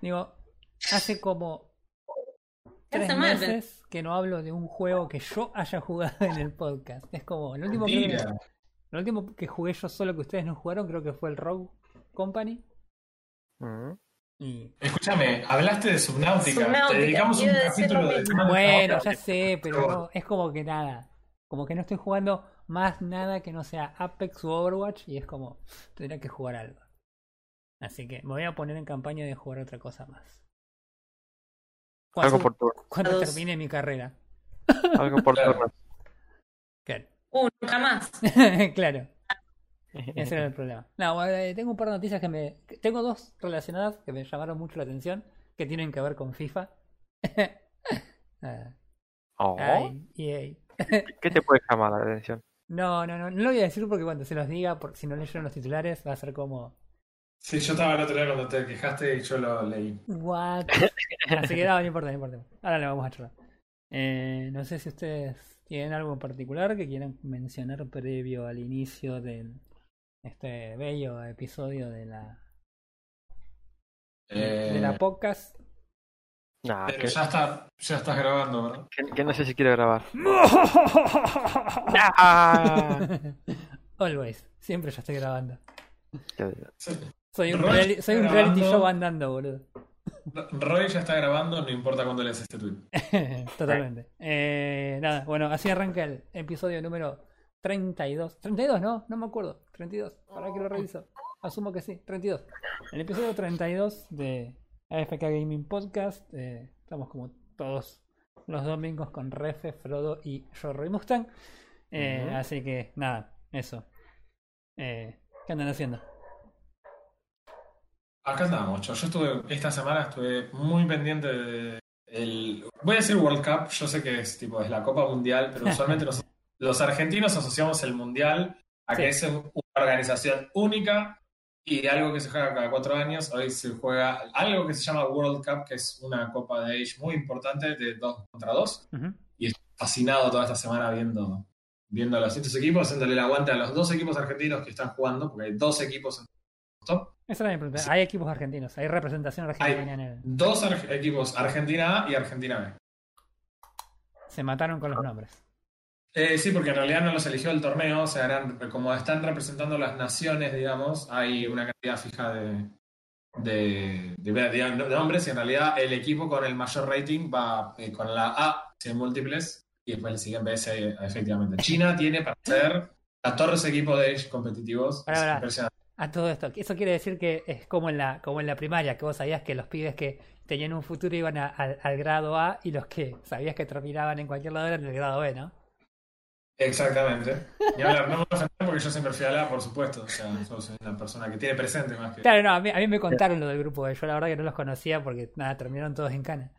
Digo, hace como tres meses que no hablo de un juego que yo haya jugado en el podcast. Es como, el último, que, Mentira. el último que jugué yo solo que ustedes no jugaron creo que fue el Rogue Company. Mm. Y Escúchame, hablaste de Subnautica. Subnautica, Te dedicamos un capítulo lo de mismo. Bueno, ya sé, pero no, es como que nada. Como que no estoy jugando más nada que no sea Apex o Overwatch y es como, tendría que jugar algo. Así que me voy a poner en campaña de jugar otra cosa más. Algo por turno. cuando Dos. termine mi carrera. Algo por turno. Claro. Uh, nunca más. claro, ese era el problema. No, eh, tengo un par de noticias que me... Tengo dos relacionadas que me llamaron mucho la atención, que tienen que ver con FIFA. Ah, Oh, ay. ¿Qué te puede llamar la atención? No, no, no, no lo voy a decir porque cuando se los diga, por, si no leyeron los titulares, va a ser como, Sí, yo estaba el otro día cuando te quejaste y yo lo leí. ¿what? Así que no, no importa, no importa. Ahora le vamos a charlar. Eh, no sé si ustedes tienen algo en particular que quieran mencionar previo al inicio de este bello episodio de la, de Eh, la podcast. Nah, pero que, ya, está, ya estás grabando, ¿verdad? que- que no sé si quiero grabar. Always, siempre ya estoy grabando. Sí. Soy un, reali- soy un reality show andando, boludo. Roy ya está grabando, no importa cuándo leas este tweet. Totalmente. Eh, nada, bueno, así arranca el episodio número 32. 32, no, no me acuerdo. 32. Ahora que lo reviso. Asumo que sí, 32. El episodio 32 de AFK Gaming Podcast. eh, estamos como todos los domingos con Refe, Frodo y yo, Roy Mustang. Eh. Así que nada, eso. Eh, ¿Qué andan haciendo? Acá andamos, yo, yo estuve, esta semana estuve muy pendiente de el, voy a decir World Cup, yo sé que es tipo, es la Copa Mundial, pero usualmente los, los argentinos asociamos el Mundial a que Sí. es un- una organización única y algo que se juega cada cuatro años. Hoy se juega algo que se llama World Cup, que es una Copa de Age muy importante de dos contra dos. Ujú. Fascinado toda esta semana viendo, viendo a los distintos equipos, haciéndole el aguante a los dos equipos argentinos que están jugando, porque hay dos equipos en top. Esa era mi pregunta. Sí. Hay equipos argentinos, hay representación argentina en el. Dos ar- equipos, Argentina A y Argentina B. Se mataron con los nombres. Eh, sí, porque en realidad no los eligió el torneo, o sea, eran, como están representando las naciones, digamos, hay una cantidad fija de, de, y en realidad el equipo con el mayor rating va eh, con la A, hay múltiples, y después le siguen BS efectivamente. China tiene para ser 14 equipos de competitivos. Pará, Es impresionante. A todo esto, eso quiere decir que es como en la, como en la primaria, que vos sabías que los pibes que tenían un futuro iban a- al, al grado A y los que sabías que terminaban en cualquier lado eran del grado B, ¿no? Exactamente. Y hablar, no me voy a porque yo siempre fui a la, por supuesto. O sea, yo soy una persona que tiene presente más que. Claro, no, a mí, a mí me contaron lo del grupo B, yo la verdad que no los conocía porque nada, terminaron todos en cana.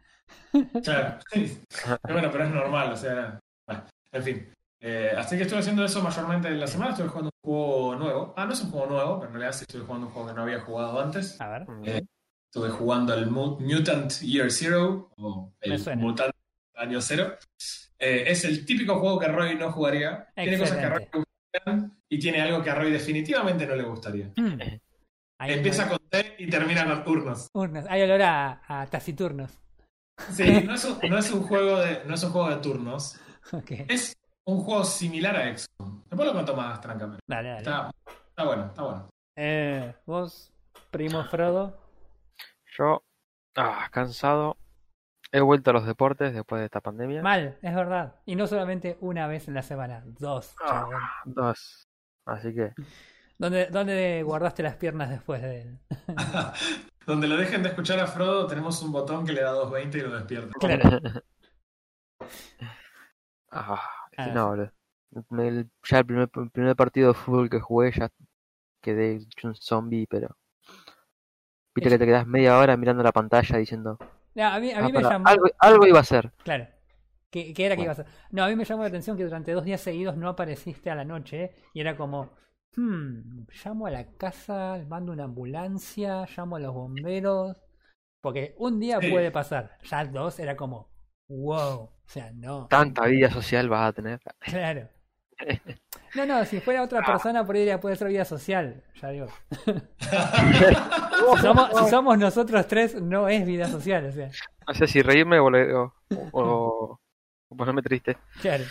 Claro, sí. Bueno, pero es normal, o sea. bueno, en fin. Eh, así que estuve haciendo eso mayormente en la semana. Estuve jugando un juego nuevo. Ah, no es un juego nuevo, pero en realidad sí estuve jugando un juego que no había jugado antes. A ver. Eh, Estuve jugando el Mu- Mutant Year Zero, o Me el suena. Mutant Año Cero. Eh, es el típico juego que a Roy no jugaría. Tiene cosas que a Roy le gustarían y tiene algo que a Roy definitivamente no le gustaría. Mm. Empieza olor- con T y termina con turnos. hay olor a, a taciturnos. Sí, no es un, no es un juego de, no es un juego de turnos. Ok. Es un juego similar a XCOM. Después lo cuento más trancamente. Dale, dale. Está, está bueno, está bueno. Eh, vos, primo Frodo. Yo, ah, cansado. He vuelto a los deportes después de esta pandemia. Mal, es verdad. Y no solamente una vez en la semana, dos. Ah. Dos. Así que, ¿Dónde, ¿Dónde guardaste las piernas después de él? Donde lo dejen de escuchar a Frodo, tenemos un botón que le da 220 y lo despierta. Claro. ah, Ah, no, el- ya el primer, el primer partido de fútbol que jugué ya quedé hecho un zombie, pero. Viste Es- que te quedas media hora mirando la pantalla diciendo. No, a mí, a "Ah, me llamó. algo, algo iba a ser. Claro. ¿Qué, qué era que iba a hacer? No, a mí me llamó la atención que durante dos días seguidos no apareciste a la noche ¿eh? y era como, hmm, llamo a la casa, mando una ambulancia, llamo a los bomberos. Porque un día Sí. puede pasar, ya dos era como, wow, o sea, no, Tanta vida social vas a tener. claro. No, no, si fuera otra persona podría poder ser vida social, ya digo. Si somos, si somos nosotros tres, no es vida social, o sea, No sé si reírme o, le- o, o- o ponerme triste. claro.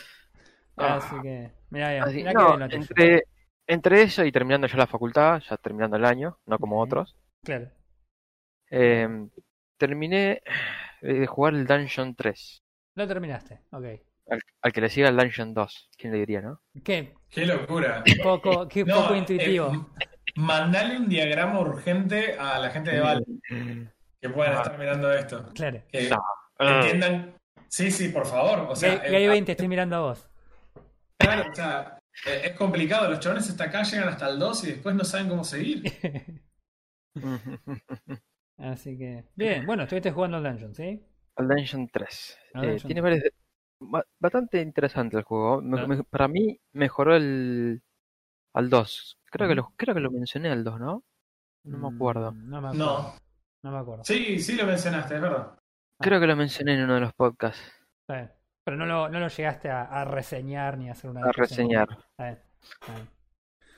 Ah. Así que, mira, mira, Así- mirá no, bien entre, entre eso y terminando ya la facultad, ya terminando el año, no como Bien. otros, Claro. eh, terminé eh, de jugar el Dungeon 3. Lo terminaste, ok. Al, al que le siga el Dungeon 2, ¿quién le diría, no? Qué Qué locura. poco, qué No, poco eh, intuitivo. m- mandale un diagrama urgente a la gente de Valve que puedan Ah. estar mirando esto. Claro. Que No. entiendan. Sí, sí, por favor. O sea, Gay, eh, Gay 20, estoy mirando a vos. Claro, o sea, eh, es complicado. Los chabones hasta acá llegan hasta el 2 y después no saben cómo seguir. Así que, bien, bueno, estuviste jugando al Dungeon, ¿sí? El Dungeon 3. Al Eh, Dungeon tiene varios... ba- Bastante interesante el juego. Me- Ah. me- para mí mejoró el... al 2. Creo, que lo, creo que lo mencioné al 2, ¿no? No me acuerdo. Mm, No me acuerdo. No. No me acuerdo. Sí, sí lo mencionaste, es verdad. Creo que lo mencioné en uno de los podcasts. Bien. Pero no lo, no lo llegaste a, a reseñar ni a hacer una A reseñar. Bien.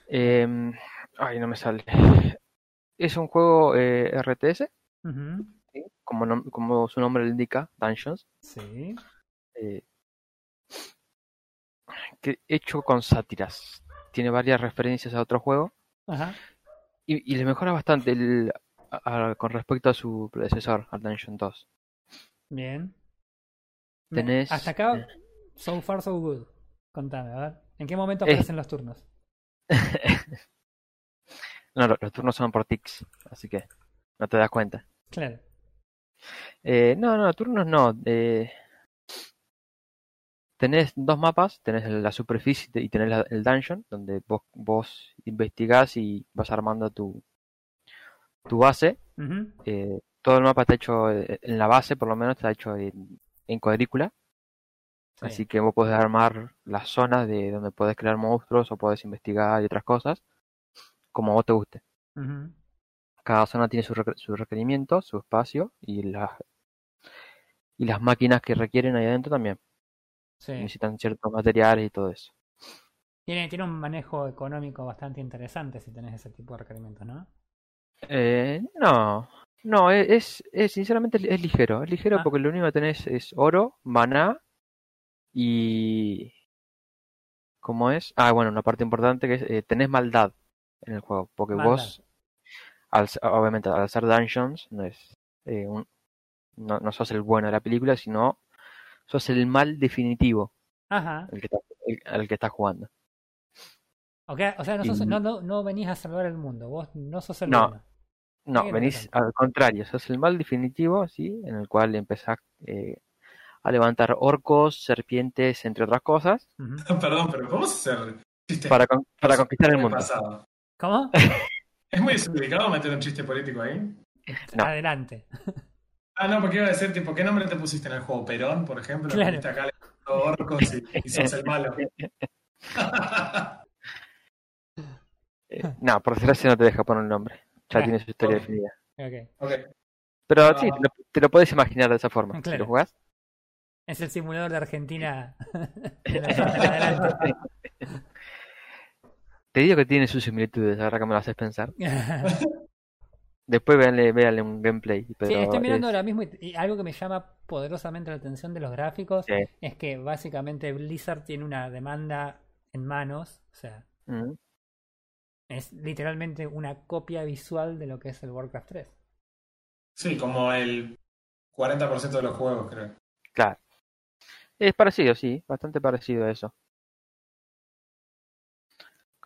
Em, ay, no me sale. Es un juego eh, RTS, Ujú, ¿sí? como, nom- como su nombre lo indica, Dungeons, Sí. eh, que hecho con sátiras. Tiene varias referencias a otro juego Ajá. y, y le mejora bastante el- a- a- con respecto a su predecesor, al Dungeon 2. Bien. Tenés- Hasta acá, so far so good. Contame, a ver. ¿En qué momento Eh. aparecen los turnos? No, lo- los turnos son por tics, así que no te das cuenta. Claro. Eh, no, no, turnos no. eh, tenés dos mapas, tenés la superficie y tenés la- el dungeon, donde vos, vos investigás y vas armando tu, tu base. Ujú, Eh, todo el mapa está hecho, eh, en la base por lo menos está hecho en, en cuadrícula. sí. Así que vos podés armar las zonas de donde podés crear monstruos o podés investigar y otras cosas, como a vos te guste. Cada zona tiene su, su requerimiento, su espacio y las, y las máquinas que requieren ahí adentro también. sí. Necesitan ciertos materiales y todo eso. Tiene, tiene un manejo económico bastante interesante si tenés ese tipo de requerimientos, ¿no? Eh, no, no, e- es, es, sinceramente es ligero. Es ligero Ah. porque lo único que tenés es oro, maná y... ¿Cómo es? Ah, bueno, una parte importante que es, eh, tenés maldad en el juego. Porque Maldad. vos, al, obviamente, al ser dungeons, no es eh, un, no, no sos el bueno de la película, sino sos el mal definitivo Ajá. el que está, el- al que estás jugando. Ok, o sea, no, sos- Y- no, no, no venís a salvar el mundo. Vos no sos el No. bueno. No, venís al contrario, sos el mal definitivo, ¿sí? En el cual empezás eh, a levantar orcos, serpientes, entre otras cosas. Perdón, pero ¿podemos hacer para, con- para conquistar el mundo. pasado? ¿Cómo? ¿Es muy desubicado meter un chiste político ahí? No. Adelante. Ah, no, porque iba a decir, tipo, ¿qué nombre te pusiste en el juego? Perón, por ejemplo. Claro. Viniste acá orcos y, y sos el malo. Eh, no, por desgracia no te deja poner un nombre, ya Ah, tiene su historia definida. Ok. ok. Pero Ah. sí, te lo, te lo puedes imaginar de esa forma, si lo jugás. Es el simulador de Argentina. adelante. Te digo que tiene sus similitudes, ahora que me lo haces pensar. Después véanle, véanle un gameplay, pero sí, estoy mirando es- ahora mismo y, y algo que me llama poderosamente la atención de los gráficos Sí. es que básicamente Blizzard tiene una demanda en manos, o sea, Mm. es literalmente una copia visual de lo que es el Warcraft 3. Sí, como el 40% de los juegos, creo. Claro. Es parecido, sí, bastante parecido a eso.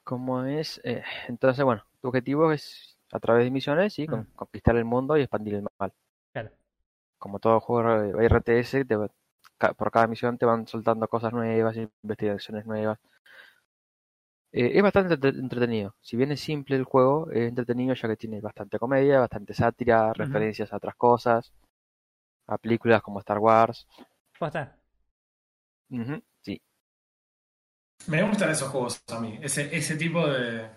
Como es, eh, entonces, bueno, tu objetivo es a través de misiones, sí, Mm. conquistar el mundo y expandir el mal. Claro. Como todo juego RTS, te por cada misión te van soltando cosas nuevas, investigaciones nuevas. Eh, es bastante entre- entretenido. Si bien es simple el juego, es entretenido ya que tiene bastante comedia, bastante sátira, referencias a otras cosas, a películas como Star Wars. Posta. Ujú, sí. Me gustan esos juegos a mí. Ese, ese tipo de,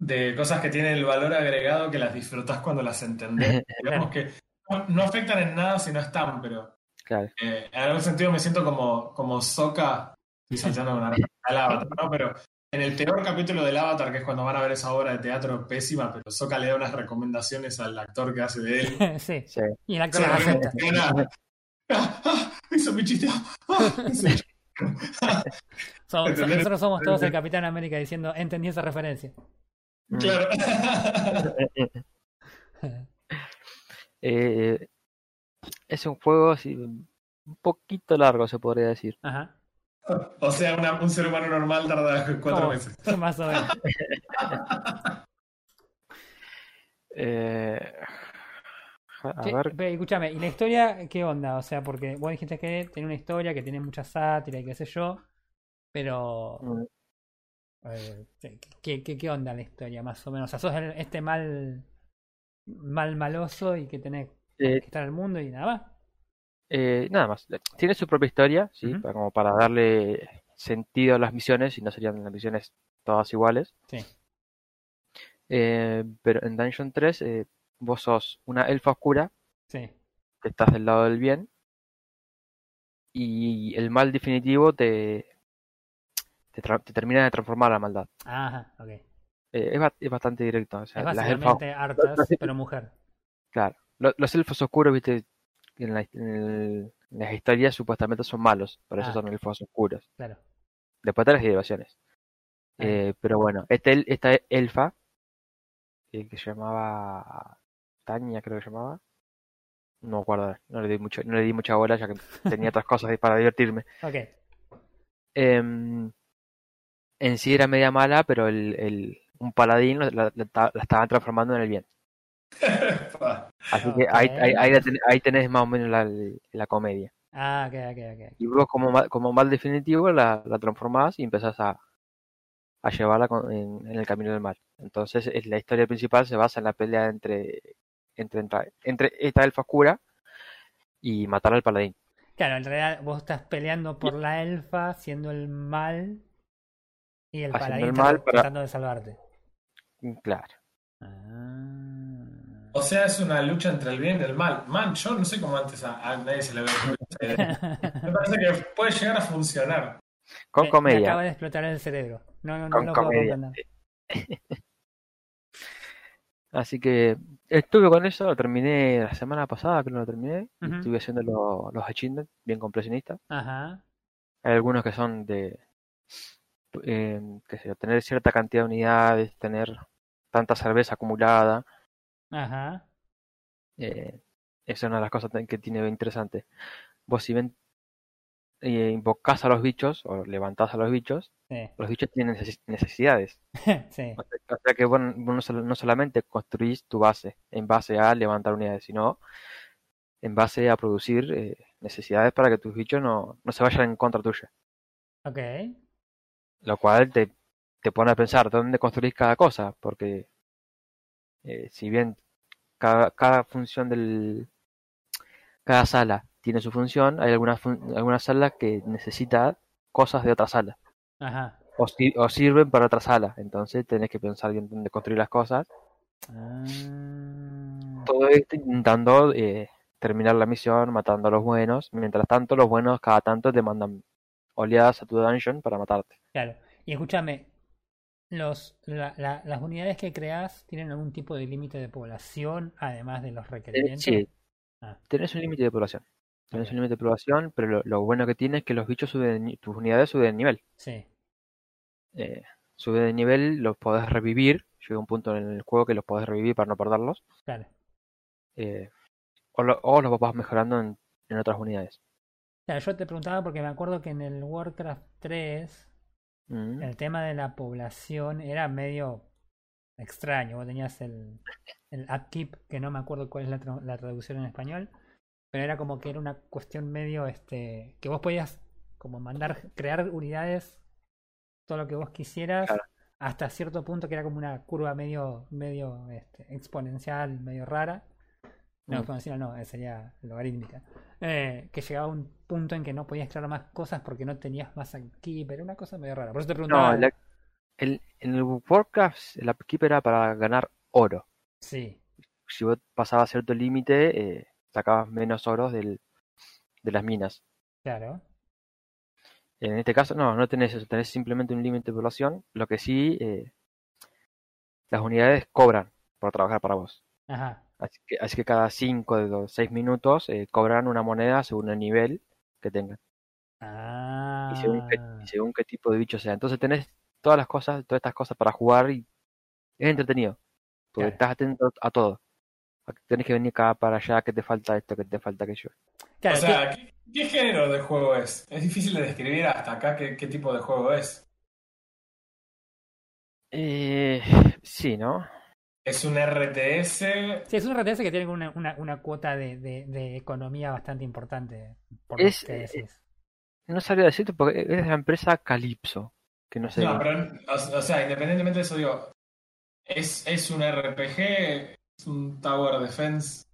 de cosas que tienen el valor agregado que las disfrutas cuando las entendés. Digamos que no, no afectan en nada si no están, pero Claro. eh, en algún sentido me siento como, como Soca. Estoy saltando con Arca. al Avatar, ¿no? Pero en el peor capítulo del Avatar, que es cuando van a ver esa obra de teatro pésima, pero Soka le da unas recomendaciones al actor que hace de él. sí. Sí. Y el actor Sí, lo acepta. reacciona. Ah, ah, Hizo mi chiste. Ah, hizo mi chiste. So- nosotros somos todos el Capitán América diciendo, entendí esa referencia. Mm. Claro. Eh, es un juego así, un poquito largo, se podría decir. Ajá. O sea, una- un ser humano normal tarda cuatro Como- meses. Más o menos. Eh, a ver, escúchame, ¿y la historia qué onda? O sea, porque vos dijiste que tiene una historia que tiene mucha sátira y qué sé yo, pero mm, eh, ¿qué, qué, qué onda la historia más o menos? O sea, sos el- este mal mal maloso y que tenés eh, que estar al mundo y nada más. eh, nada más. Tiene su propia historia, sí, para, como para darle sentido a las misiones, y no serían las misiones todas iguales. Sí. Eh, pero en Dungeon 3, eh, vos sos una elfa oscura Sí. que estás del lado del bien y el mal definitivo te, te, termina de transformar a la maldad. Ajá, ok. Eh, es, ba- es bastante directo. O sea, Es las elfas, Arthas, pero mujer. claro, lo- los elfos oscuros, viste, en, la- en el- en las historias supuestamente son malos, por eso Ah. son elfos oscuros. Claro. Después de las derivaciones. Eh, pero bueno, este, esta elfa, eh, que se llamaba Tania, creo que se llamaba. No me acuerdo, no le di mucho, no le di mucha bola ya que tenía otras cosas para divertirme. Ok. Em, en sí era media mala, pero el, el- un paladín la, la- la- estaban transformando en el bien. Así que ahí, Ok. ahí, ahí ten- ahí tenés más o menos la, la comedia. Ah, ok, ok, ok. Y vos como mal, como mal definitivo la, la transformás y empezás a, a llevarla con- en, en el camino del mal. Entonces es- la historia principal se basa en la pelea entre, entre, entre, esta elfa oscura y matar al paladín. Claro, en realidad vos estás peleando por la elfa, siendo el mal, y el Haciendo paladín el está mal para- tratando de salvarte. Mm, Claro. Ah. O sea, es una lucha entre el bien y el mal. Man, yo no sé cómo antes a, a nadie se le ve. Me parece que puede llegar a funcionar. Con Me- Me comedia. acaba de explotar el cerebro. No, no, no Con lo puedo comedia. comprender. Así que estuve con eso, lo terminé la semana pasada, creo que lo terminé. Estuve haciendo lo- los achievements bien completionistas. Ajá. Hay algunos que son de, eh, qué sé yo, tener cierta cantidad de unidades, tener tanta cerveza acumulada. Ajá. eh, esa es una de las cosas que tiene interesante. Vos si ven, eh, invocás a los bichos o levantás a los bichos, Sí. los bichos tienen neces- necesidades. sí. O sea, que vos, vos no, sol- no solamente construís tu base en base a levantar unidades, sino en base a producir eh, necesidades para que tus bichos no, no se vayan en contra tuya. Ok. Lo cual te, te pone a pensar dónde construís cada cosa, porque eh, si bien cada, cada función del... cada sala tiene su función, hay algunas, fun- algunas salas que necesitan cosas de otra sala. Ajá. O, si- o sirven para otra sala, entonces tenés que pensar bien dónde construir las cosas Ah. todo esto intentando eh, terminar la misión, matando a los buenos. Mientras tanto, los buenos cada tanto te mandan oleadas a tu dungeon para matarte. Claro. Y escúchame, los, la- la- las unidades que creas tienen algún tipo de límite de población, además de los Eh, requerimientos. sí, Ah. tenés un límite de población. Ok. un límite de población, pero lo, lo bueno que tiene es que los bichos suben, de tus unidades suben de nivel. Sí. Eh, suben de nivel, los podés revivir. Llega un punto en el juego que los podés revivir para no perderlos. Claro. eh, o, lo- o los vas mejorando en, en otras unidades. Claro, yo te preguntaba porque me acuerdo que en el Warcraft 3 Mm. el tema de la población era medio extraño. Vos tenías el, el upkeep, que no me acuerdo cuál es la traducción en español, pero era como que era una cuestión medio este que vos podías como mandar, crear unidades, todo lo que vos quisieras, Claro. hasta cierto punto que era como una curva medio, medio este, exponencial, medio rara. No, Mm. exponencial no, eh, sería logarítmica. Eh, que llegaba a un punto en que no podías crear más cosas porque no tenías más aquí, pero era una cosa medio rara. Por eso te preguntaba. No, la- el, en el Warcraft el upkeep era para ganar oro. Sí, si vos pasabas cierto límite, eh, sacabas menos oros del, de las minas. claro. En este caso, no, no tenés eso, tenés simplemente un límite de población. Lo que sí, eh, las unidades cobran por trabajar para vos. Ajá. Así que, así que cada 5 de los 6 minutos eh, cobran una moneda según el nivel que tengan. Ah. Y según, qué, y según qué tipo de bicho sea. Entonces tenés todas las cosas, todas estas cosas para jugar y es entretenido. Porque Claro. estás atento a todo. A que Tenés que venir acá para allá, que te falta esto, que te falta aquello. Claro, o sea, ¿qué, qué género de juego es? Es difícil de describir hasta acá qué, qué tipo de juego es. Eh, sí, ¿no? Es un RTS. Sí, es un RTS que tiene una, una, una cuota de, de, de economía bastante importante. Por Es, lo que decís. No sabría decirte porque es de la empresa Calypso. Que no sé. No, pero, o, o sea, independientemente de eso, digo, es, es un RPG, es un Tower Defense.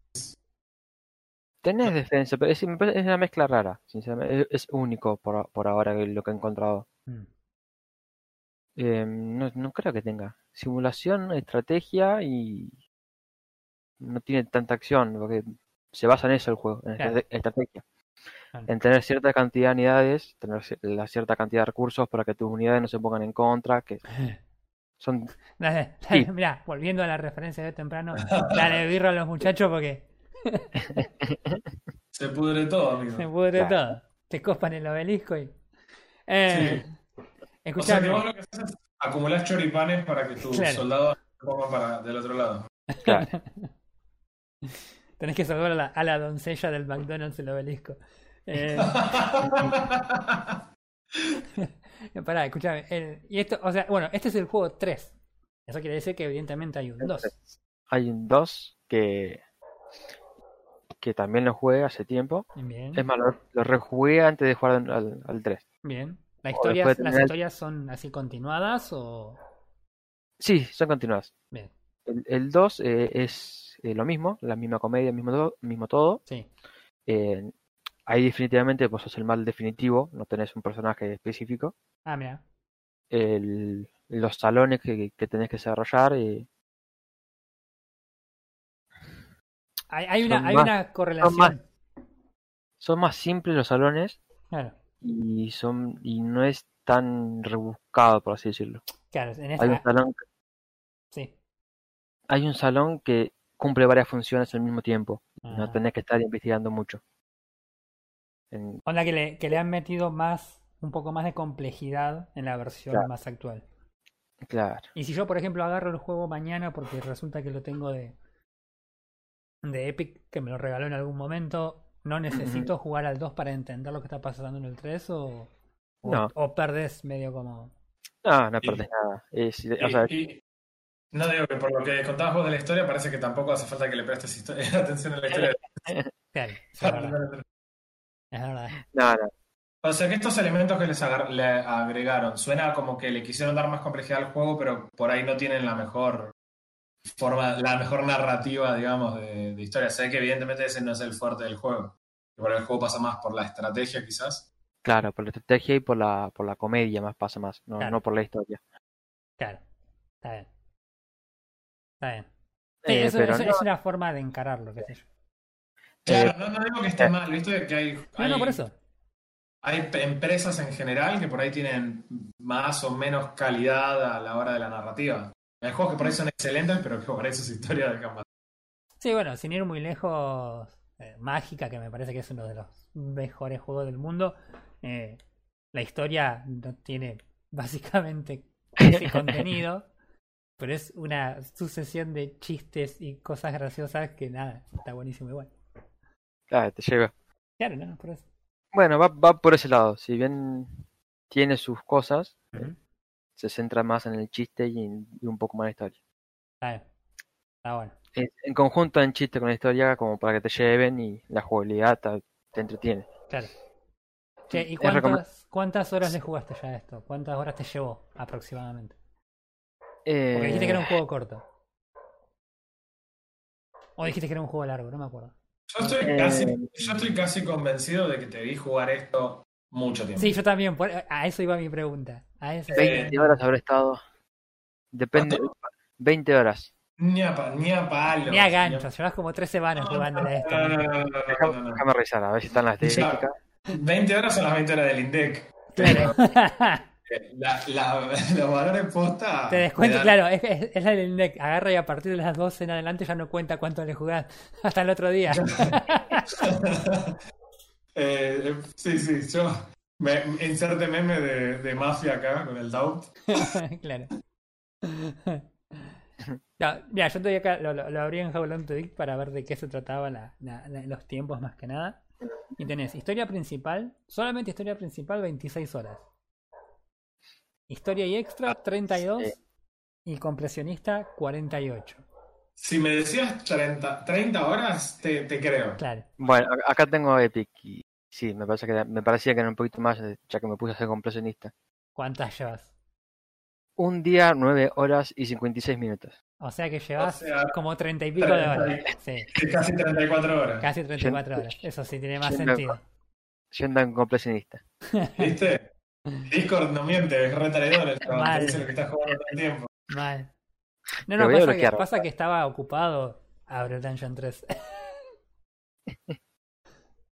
Tenés defensa, pero es, una mezcla rara. Sinceramente, es, es único por, por ahora lo que he encontrado. Mm. Eh, no, no creo que tenga. Simulación, estrategia y. No tiene tanta acción, porque se basa en eso el juego, en Claro. estrate- estrategia. Claro. En tener cierta cantidad de unidades, tener la cierta cantidad de recursos para que tus unidades no se pongan en contra, que son Dale, Sí. dale, mirá, volviendo a la referencia de temprano, dale birra a los muchachos porque Se pudre todo, amigo. se pudre Claro. todo. Te copan el obelisco y. Eh, O sea que vos lo que haces es acumular choripanes para que tus Claro. soldados se pongan para del otro lado. claro. Tenés que salvar a la, a la doncella del McDonald's el obelisco. Eh, pará, escuchame. el- y esto, o sea, bueno, este es el juego 3. Eso quiere decir que evidentemente hay un 2. Hay un 2 que que también lo jugué hace tiempo. Bien. Es más, lo, lo rejugué antes de jugar al, al 3. Bien. ¿Las O historias, después de las historias son así continuadas o.? Sí, son continuadas. Bien, El, el 2 eh, es eh, lo mismo, la misma comedia, mismo, todo- mismo todo. sí. Eh, ahí definitivamente vos sos el mal definitivo, no tenés un personaje específico. Ah, mira. El, los salones que, que tenés que desarrollar, eh, Hay, hay una, hay más- una correlación. más- son más simples los salones Claro, y son y no es tan rebuscado, por así decirlo. claro. En Hay un esta. salón, Sí. hay un salón que cumple varias funciones al mismo tiempo. No Ah. tenés que estar investigando mucho. En- Onda que le, que le han metido más, un poco más de complejidad en la versión Claro. más actual. claro. Y si yo, por ejemplo, agarro el juego mañana porque resulta que lo tengo de, de Epic, que me lo regaló en algún momento, ¿no necesito jugar al 2 para entender lo que está pasando en el 3 o, o, No. o perdés medio como... No, no Y- perdés nada. Es- Y, o sea, y- no digo que por lo que contabas vos de la historia, parece que tampoco hace falta que le prestes atención a la historia. Claro, es verdad. No, no. O sea que estos elementos que les agar- le agregaron, suena como que le quisieron dar más complejidad al juego, pero por ahí no tienen la mejor forma, la mejor narrativa, digamos, de, de historia. Sé que evidentemente ese no es el fuerte del juego. Por el juego pasa más por la estrategia, quizás. Claro, por la estrategia y por la, por la comedia más pasa más, no, Claro. no por la historia. Claro. Está bien. Está bien. Sí, Eh, eso, pero eso no- es una forma de encararlo, qué sé yo. Claro, Eh, no, no digo que esté eh. mal, ¿viste? Que hay, No, hay, no, por eso. hay empresas en general que por ahí tienen más o menos calidad a la hora de la narrativa. Hay juegos que por ahí son excelentes, pero que por ahí sus historias dejan más. Sí, bueno, sin ir muy lejos, eh, Mágica, que me parece que es uno de los mejores juegos del mundo, eh, la historia no tiene básicamente ese contenido, pero es una sucesión de chistes y cosas graciosas que nada, está buenísimo igual. Claro, te lleva. Claro, no, por eso. Bueno, va, va por ese lado. Si bien tiene sus cosas, se centra más en el chiste y, en- y un poco más en la historia. Está bien. Está bueno. En, en conjunto en chiste con la historia como para que te lleven y la jugabilidad te, te entretiene. Claro. Che, ¿y cuántas, cuántas horas le jugaste ya a esto? ¿Cuántas horas te llevó aproximadamente? Porque dijiste que era un Eh, juego corto. O dijiste que era un juego largo, no me acuerdo. Yo estoy, Eh, casi, yo estoy casi convencido de que te vi jugar esto mucho tiempo. Sí, yo también. por- a eso iba mi pregunta. A eso sí. 20 horas habré estado. Depende. 20 horas. Ni a, pa- ni a palo. Ni a ganchos, llevas como tres semanas jugándole a esto. No, no, no, no, no, no, Déjame, no, no. déjame revisar, a ver si están las estadísticas. 20 horas son las 20 horas del INDEC. Claro. La, la, los valores posta. Te descuento, dan- claro, es, es, es el NEC. Agarra y a partir de las 12 en adelante ya no cuenta cuánto le jugás hasta el otro día. Eh, sí, sí, yo. Me, inserte meme de, de mafia acá con el doubt. claro. No, mira, yo todavía acá lo, lo, lo abrí en How Long to Beat para ver de qué se trataba la- los tiempos más que nada. Y tenés historia principal, solamente historia principal 26 horas. Historia y extra 32 sí. y compresionista 48. Si me decías 30, 30 horas, te, te creo. Claro. Bueno, acá tengo Epic y sí, me parece que me parecía que era un poquito más, eh, ya que me puse a ser compresionista. ¿Cuántas llevas? Un día, 9 horas y 56 minutos. O sea que llevas O sea, como 30 y pico de 30 y- horas. Sí, Casi 34 horas. casi 34 horas. Eso sí tiene más sentido. Siendo un compresionista. ¿Viste? Discord no miente, es re traidor el chabón, Mal. te dice lo que está jugando todo el tiempo. Mal. No, no, pasa que, pasa que estaba ocupado Abre Dungeon 3.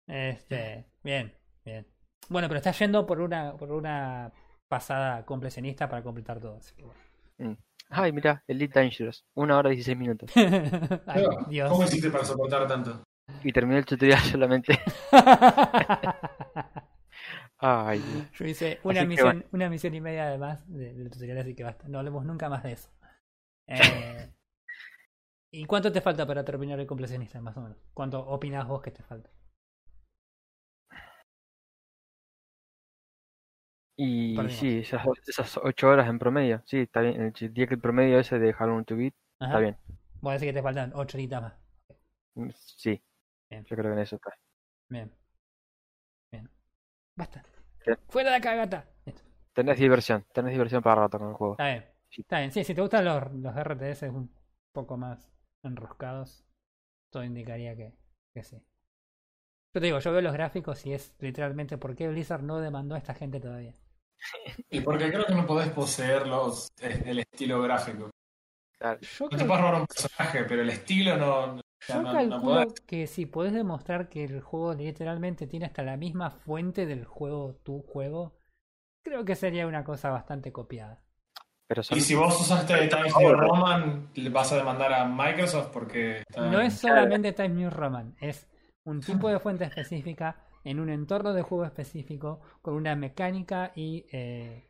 este, bien, bien. Bueno, pero está yendo por una, por una pasada completionista para completar todo. así que bueno. Ay, mira, Elite Dangerous. Una hora y 16 minutos. Ay, Dios. ¿Cómo hiciste para soportar tanto? Y terminé el tutorial solamente. Ay. Yo hice una Así misión, una misión y media además de- del tutorial, así que basta. No hablemos nunca más de eso. Eh, ¿Y cuánto te falta para terminar el completionista, más o menos? ¿Cuánto opinas vos que te falta? Y sí, esas, esas 8 horas en promedio. Sí, está bien. El día que el promedio ese de Long to Beat, Ajá. está bien. Voy a decir que te faltan 8 horitas más. Mm, Sí, Bien. yo creo que en eso está. Bien. Basta. Fuera de acá, gata. Tenés diversión, tenés diversión para rato con el juego. Está bien. Sí. Está bien. Sí, si te gustan los, los RTS un poco más enroscados, todo indicaría que, que sí. Yo te digo, yo veo los gráficos y es literalmente por qué Blizzard no demandó a esta gente todavía. Y porque creo que no podés poseer los, el estilo gráfico. Claro. Yo, No te puedes robar un personaje, pero el estilo no. Yo no- calculo que si podés demostrar que el juego literalmente tiene hasta la misma fuente del juego, tu juego, creo que sería una cosa bastante copiada. Pero son- Y si vos usaste Times New Roman, le vas a demandar a Microsoft porque. está- No es solamente Time New Roman, es un tipo de fuente específica en un entorno de juego específico con una mecánica y eh,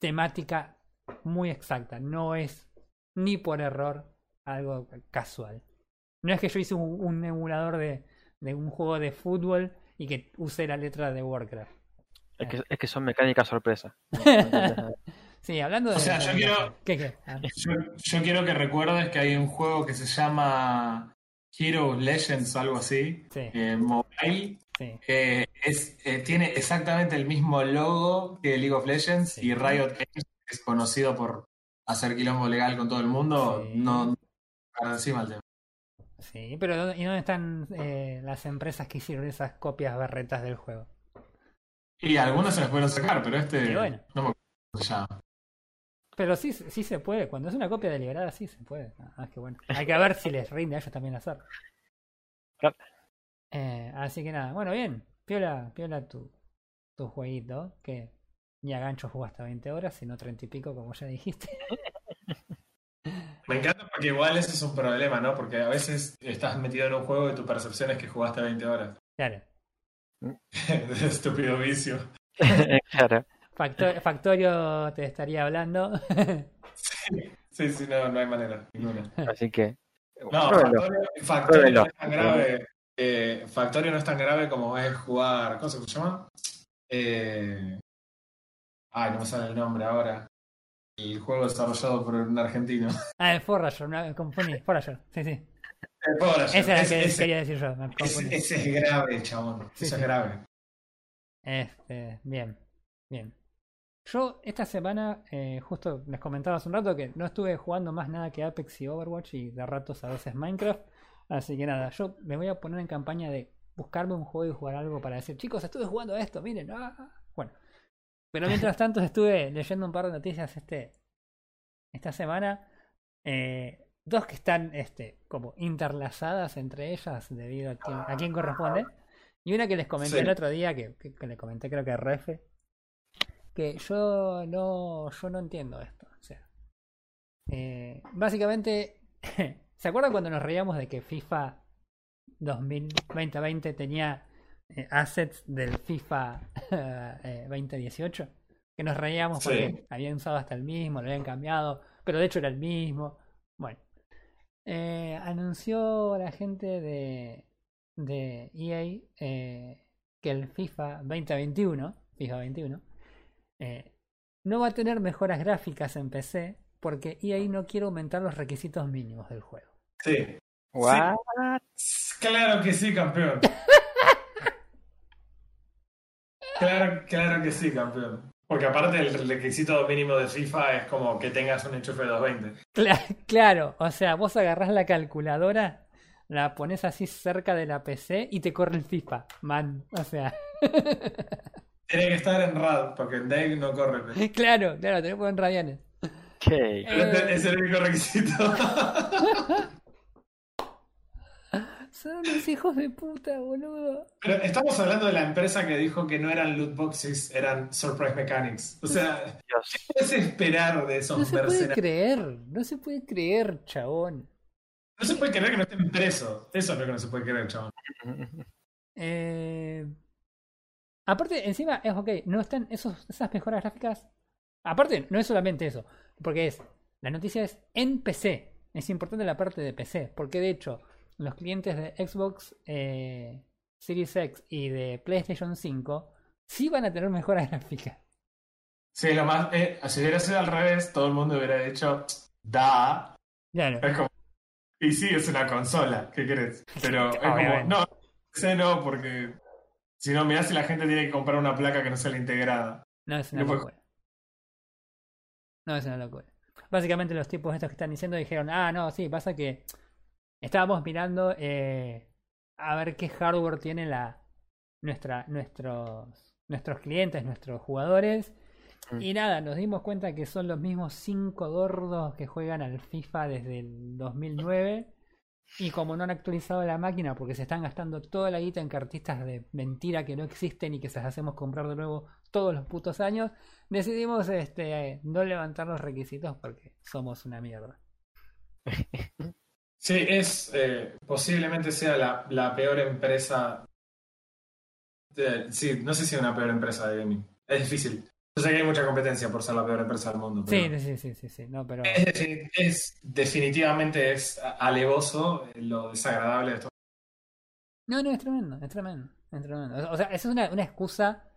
temática muy exacta. No es ni por error algo casual. No es que yo hice un, un emulador de, de un juego de fútbol y que use la letra de Warcraft. es, que, es que son mecánicas sorpresa. Sí, hablando de... O sea, yo quiero- ¿Qué, qué? Ah, Yo, yo quiero que recuerdes que hay un juego que se llama Hero Legends o algo así, sí, eh, mobile. sí. Eh, es, eh, tiene exactamente el mismo logo que League of Legends Sí. y Riot Games, que es conocido por hacer quilombo legal con todo el mundo, Sí. no no para encima el tema. Sí, pero ¿dónde- ¿y dónde están eh, las empresas que hicieron esas copias berretas del juego? Y algunos se los pueden sacar, pero este bueno. no me acuerdo llama. Pero sí, sí se puede. Cuando es una copia deliberada, sí se puede. Ah, que bueno. Hay que ver si les rinde a ellos también hacerlo. Claro. Eh, así que nada, bueno, bien. Piola, piola tu, tu jueguito. Que ni a gancho jugaste 20 horas, sino 30 y pico, como ya dijiste. Me encanta porque igual ese es un problema, ¿no? Porque a veces estás metido en un juego y tu percepción es que jugaste 20 horas. Claro. Estúpido vicio. claro. Factor- Factorio te estaría hablando. Sí, sí, no, no hay manera, ninguna. Así que. No. Factorio, no es tan grave. eh, Factorio no es tan grave como es jugar. ¿Cómo se llama? Eh, ay, no me sale el nombre ahora. El juego desarrollado por un argentino. ah, el Forager, me confundí. Forager, sí, sí. El Forager. Ese era el que ese, quería decir yo, me ese- es grave, chabón. Sí, Eso sí. es grave. Este, bien, bien. Yo esta semana, eh, justo les comentaba hace un rato que no estuve jugando más nada que Apex y Overwatch y de ratos a veces Minecraft. Así que nada, yo me voy a poner en campaña de buscarme un juego y jugar algo para decir, chicos, estuve jugando a esto, miren. ah". Pero mientras tanto estuve leyendo un par de noticias este esta semana. eh, dos que están este, como interlazadas entre ellas debido a quién, a quién corresponde. Y una que les comenté Sí. el otro día, que, que, que le comenté creo que a Refe, que yo no, yo no entiendo esto. O sea, eh, básicamente, ¿se acuerdan cuando nos reíamos de que FIFA 2020 tenía eh, assets del FIFA eh, 2018? Que nos reíamos Sí. porque habían usado hasta el mismo, lo habían cambiado, pero de hecho era el mismo. Bueno, eh, anunció la gente de, de EA eh, que el FIFA 2021, FIFA 21, eh, no va a tener mejoras gráficas en PC porque EA no quiere aumentar los requisitos mínimos del juego. Sí. What? Claro que sí, campeón. Claro, claro que sí, campeón. Porque aparte el requisito mínimo de FIFA es como que tengas un enchufe 220. Cla- claro, o sea, vos agarrás la calculadora, la pones así cerca de la PC y te corre el FIFA, man. O sea, Tiene que estar en RAD, porque en DEC no corre. claro, claro, tenés que poner radianes. Okay. Es el único requisito. Son unos hijos de puta, boludo. Pero estamos hablando de la empresa que dijo que no eran loot boxes, eran surprise mechanics. O sea, Dios. ¿qué puedes esperar de esos No se puede creer, no se puede creer, chabón. No se puede creer que no estén presos. Eso es lo que no se puede creer, chaval. Eh, aparte, encima, es ok, no están esos, esas mejoras gráficas. Aparte, no es solamente eso, porque es, la noticia es en PC. Es importante la parte de PC, porque de hecho, los clientes de Xbox eh, Series X y de PlayStation 5 sí van a tener mejoras gráficas. Sí, lo más. eh, si hubiera sido al revés, todo el mundo hubiera dicho, da. Claro. Es como. Y sí, es una consola, ¿qué crees? Pero es como, no, sé no, porque si no, mirá si la gente tiene que comprar una placa que no sea la integrada. No es una locura. No es una locura. Básicamente los tipos estos que están diciendo dijeron, ah, no, sí, pasa que estábamos mirando eh, a ver qué hardware tiene la nuestra, nuestros, nuestros clientes, nuestros jugadores. Mm. Y nada, nos dimos cuenta que son los mismos cinco gordos que juegan al FIFA desde el 2009. Y como no han actualizado la máquina porque se están gastando toda la guita en cartistas de mentira que no existen y que se las hacemos comprar de nuevo todos los putos años, decidimos este, no levantar los requisitos porque somos una mierda. Sí, es. eh, posiblemente sea la, la peor empresa. de- sí, no sé si es una peor empresa de gaming. Es difícil. Yo sé que hay mucha competencia por ser la peor empresa del mundo. Pero Sí, sí, sí, sí, sí, no, pero... es, es- definitivamente es alevoso eh, lo desagradable de esto. No, no, es tremendo, es tremendo, es tremendo. O sea, esa es una, una excusa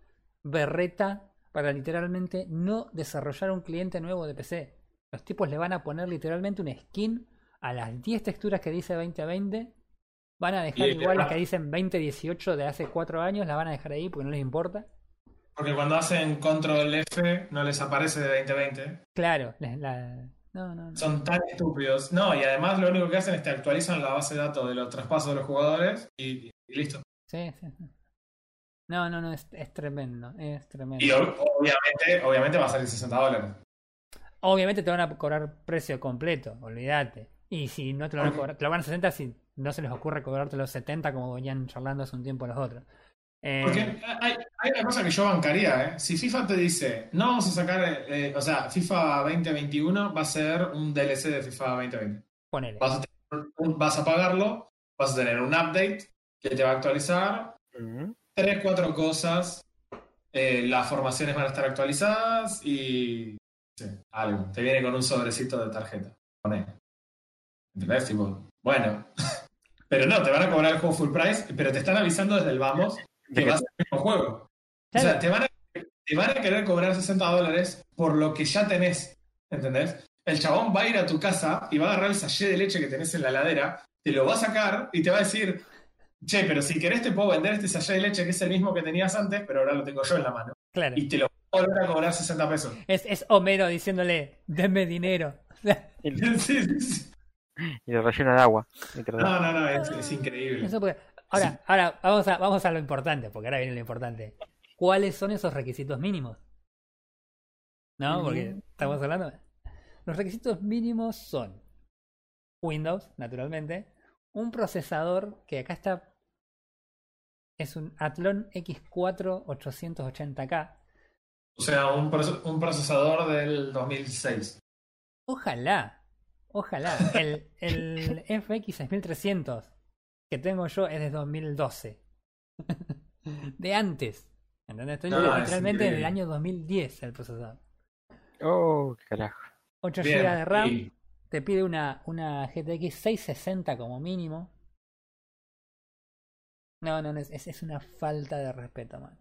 berreta para literalmente no desarrollar un cliente nuevo de PC. Los tipos le van a poner literalmente una skin a las 10 texturas que dice 2020. Van a dejar igual las que dicen 2018 de hace 4 años, las van a dejar ahí porque no les importa. Porque cuando hacen control F no les aparece de 2020. Claro, la, la- no, no, no. Son tan estúpidos. No, y además lo único que hacen es que actualizan la base de datos de los traspasos de los jugadores y, y listo. Sí, sí, sí. No, no, no, es, es tremendo, es tremendo. Y ob- obviamente, obviamente va a salir 60 dólares. Obviamente te van a cobrar precio completo, olvídate. Y si no te lo van a cobrar, te lo van a 60 si no se les ocurre cobrarte los 70 como venían charlando hace un tiempo los otros. Eh, Porque hay, hay una cosa que yo bancaría, ¿eh? Si FIFA te dice, no vamos a sacar, eh, o sea, FIFA 2021 va a ser un DLC de FIFA 2020. ponele. Vas a, tener un- vas a pagarlo, vas a tener un update que te va a actualizar, tres, cuatro cosas, eh, las formaciones van a estar actualizadas y sí, algo. Te viene con un sobrecito de tarjeta. Poné. ¿Entendés? Tipo, bueno. pero no, te van a cobrar el juego full price, pero te están avisando desde el vamos que va a ser el mismo juego. O sea, te van, a, te van a querer cobrar 60 dólares por lo que ya tenés. ¿Entendés? El chabón va a ir a tu casa y va a agarrar el sachet de leche que tenés en la heladera, te lo va a sacar y te va a decir, che, pero si querés te puedo vender este sachet de leche que es el mismo que tenías antes, pero ahora lo tengo yo en la mano. Claro. Y te lo voy a volver a cobrar 60 pesos. Es, es Homero diciéndole, denme dinero. Sí, sí, sí. y lo rellena de agua. No, no, no, es, es increíble. Eso porque- Ahora, ahora vamos a, vamos a lo importante, porque ahora viene lo importante. ¿Cuáles son esos requisitos mínimos? ¿No? Porque estamos hablando. Los requisitos mínimos son Windows, naturalmente, un procesador que acá está. Es un Athlon X4 880K. O sea, un procesador del 2006. Ojalá, ojalá. El, el FX 6300 que tengo yo es de 2012. De antes. ¿Entendés? Estoy No, es literalmente en el año 2010 el procesador. Oh, qué carajo. 8 Bien, GB de RAM. y- Te pide una, una GTX 660 como mínimo. No, no, no, es, es una falta de respeto, man.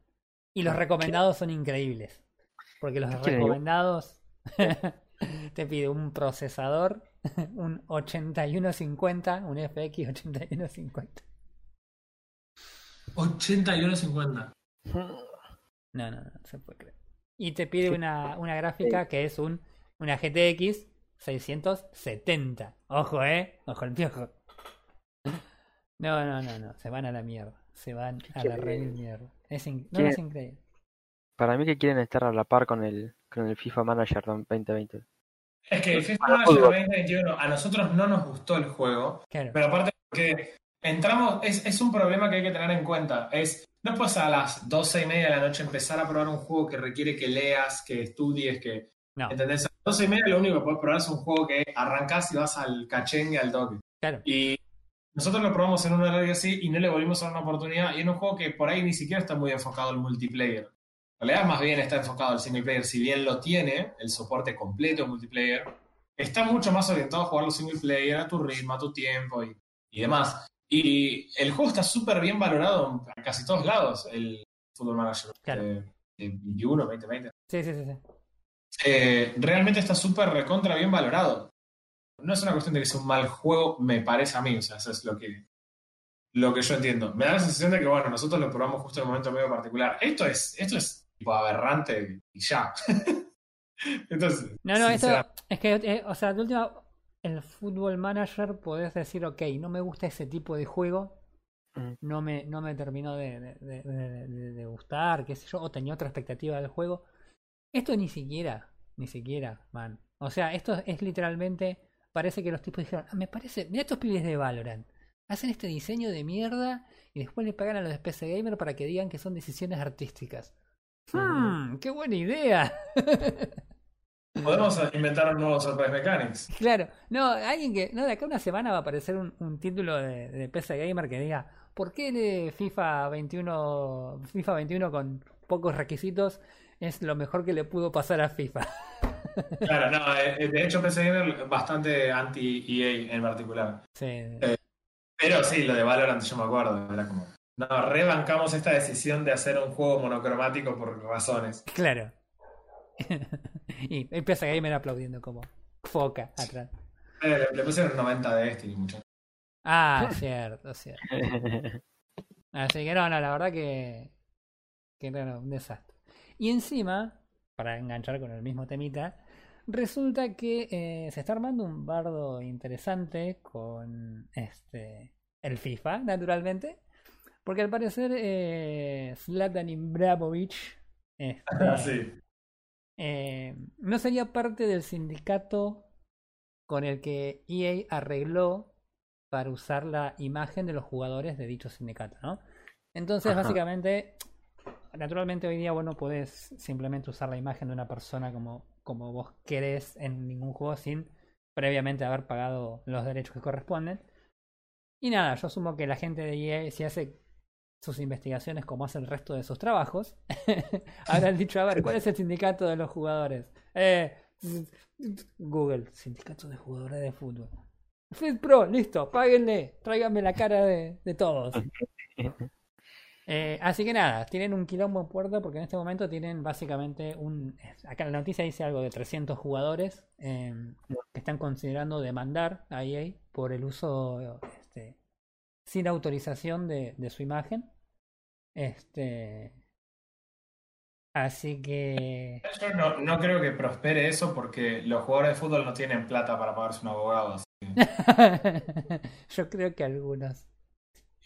Y los recomendados son increíbles. Porque los recomendados te pide un procesador, un 8150, un FX 8150. 81.50. No, no, no, no se puede creer. Y te pide una, una gráfica que es un una GTX 670. Ojo, eh. Ojo el piojo. No, no, no, no. Se van a la mierda. Se van a la re mierda. Es, in- no, es increíble. Para mí que quieren estar a la par con el, con el FIFA Manager 2020. Es que el FIFA fútbol. 2021 a nosotros no nos gustó el juego, Claro. pero aparte porque entramos, es, es un problema que hay que tener en cuenta. Es, no puedes a las 12 y media de la noche empezar a probar un juego que requiere que leas, que estudies, que... No, ¿Entendés? A las 12 y media lo único que puedes probar es un juego que arrancás y vas al cachengue al toque. claro. Y nosotros lo probamos en un horario así y no le volvimos a dar una oportunidad. Y en un juego que por ahí ni siquiera está muy enfocado al multiplayer. En realidad, más bien está enfocado al single player. Si bien lo tiene, el soporte completo multiplayer, está mucho más orientado a jugarlo single player, a tu ritmo, a tu tiempo y, y demás. Y el juego está súper bien valorado en casi todos lados, el Football Manager Claro. de, de 21, 2020. Sí, sí, sí. sí. Eh, realmente está súper recontra bien valorado. No es una cuestión de que sea un mal juego, me parece a mí, o sea, eso es lo que, lo que yo entiendo. Me da la sensación de que, bueno, nosotros lo probamos justo en un momento medio particular. Esto es, esto es tipo aberrante y ya. Entonces, No, no, esto sinceramente, es que, eh, o sea, de última, el Football Manager podés decir, ok, no me gusta ese tipo de juego, Mm. no me, no me terminó de, de- de- de- de- de gustar, qué sé yo, o tenía otra expectativa del juego. Esto ni siquiera, ni siquiera, man. O sea, esto es literalmente, parece que los tipos dijeron, "Ah, me parece, mira estos pibes de Valorant, hacen este diseño de mierda y después le pagan a los de PC Gamer para que digan que son decisiones artísticas. Hmm, qué buena idea. podemos inventar un nuevo Surprise Mechanics. Claro, no, alguien que, no, de acá a una semana va a aparecer un, un título de, de PC Gamer que diga, ¿por qué de FIFA 21, FIFA 21 con pocos requisitos es lo mejor que le pudo pasar a FIFA? Claro, no, eh, de hecho PC Gamer bastante anti-EA en particular. Sí, Pero sí, lo de Valorant yo me acuerdo, era como... No, rebancamos esta decisión de hacer un juego monocromático por razones. claro. y PC Gamer aplaudiendo como foca atrás. Eh, le, le pusieron 90 de este y mucho. Ah, cierto, cierto. Así que no, no, la verdad que, que no, no, un desastre. Y encima, para enganchar con el mismo temita, resulta que eh, se está armando un bardo interesante con este el FIFA, naturalmente, porque al parecer eh, Zlatan Ibrahimovic este, sí. eh, no sería parte del sindicato con el que EA arregló para usar la imagen de los jugadores de dicho sindicato, ¿no? Entonces, Ajá. básicamente, naturalmente hoy día vos no podés simplemente usar la imagen de una persona como, como vos querés en ningún juego sin previamente haber pagado los derechos que corresponden. Y nada, yo asumo que la gente de EA, si hace sus investigaciones como hace el resto de sus trabajos, habrán dicho, a ver, ¿cuál es el sindicato de los jugadores? Eh, Google, sindicato de jugadores de fútbol. Fit Pro, listo, páguenle, tráiganme la cara de, de todos. Eh, así que nada, tienen un quilombo en puerta porque en este momento tienen básicamente un... Acá en la noticia dice algo de 300 jugadores eh, que están considerando demandar a EA por el uso sin autorización de, de su imagen. Este... Así que... Yo no, no creo que prospere eso porque los jugadores de fútbol no tienen plata para pagarse un abogado. así que- Yo creo que algunos.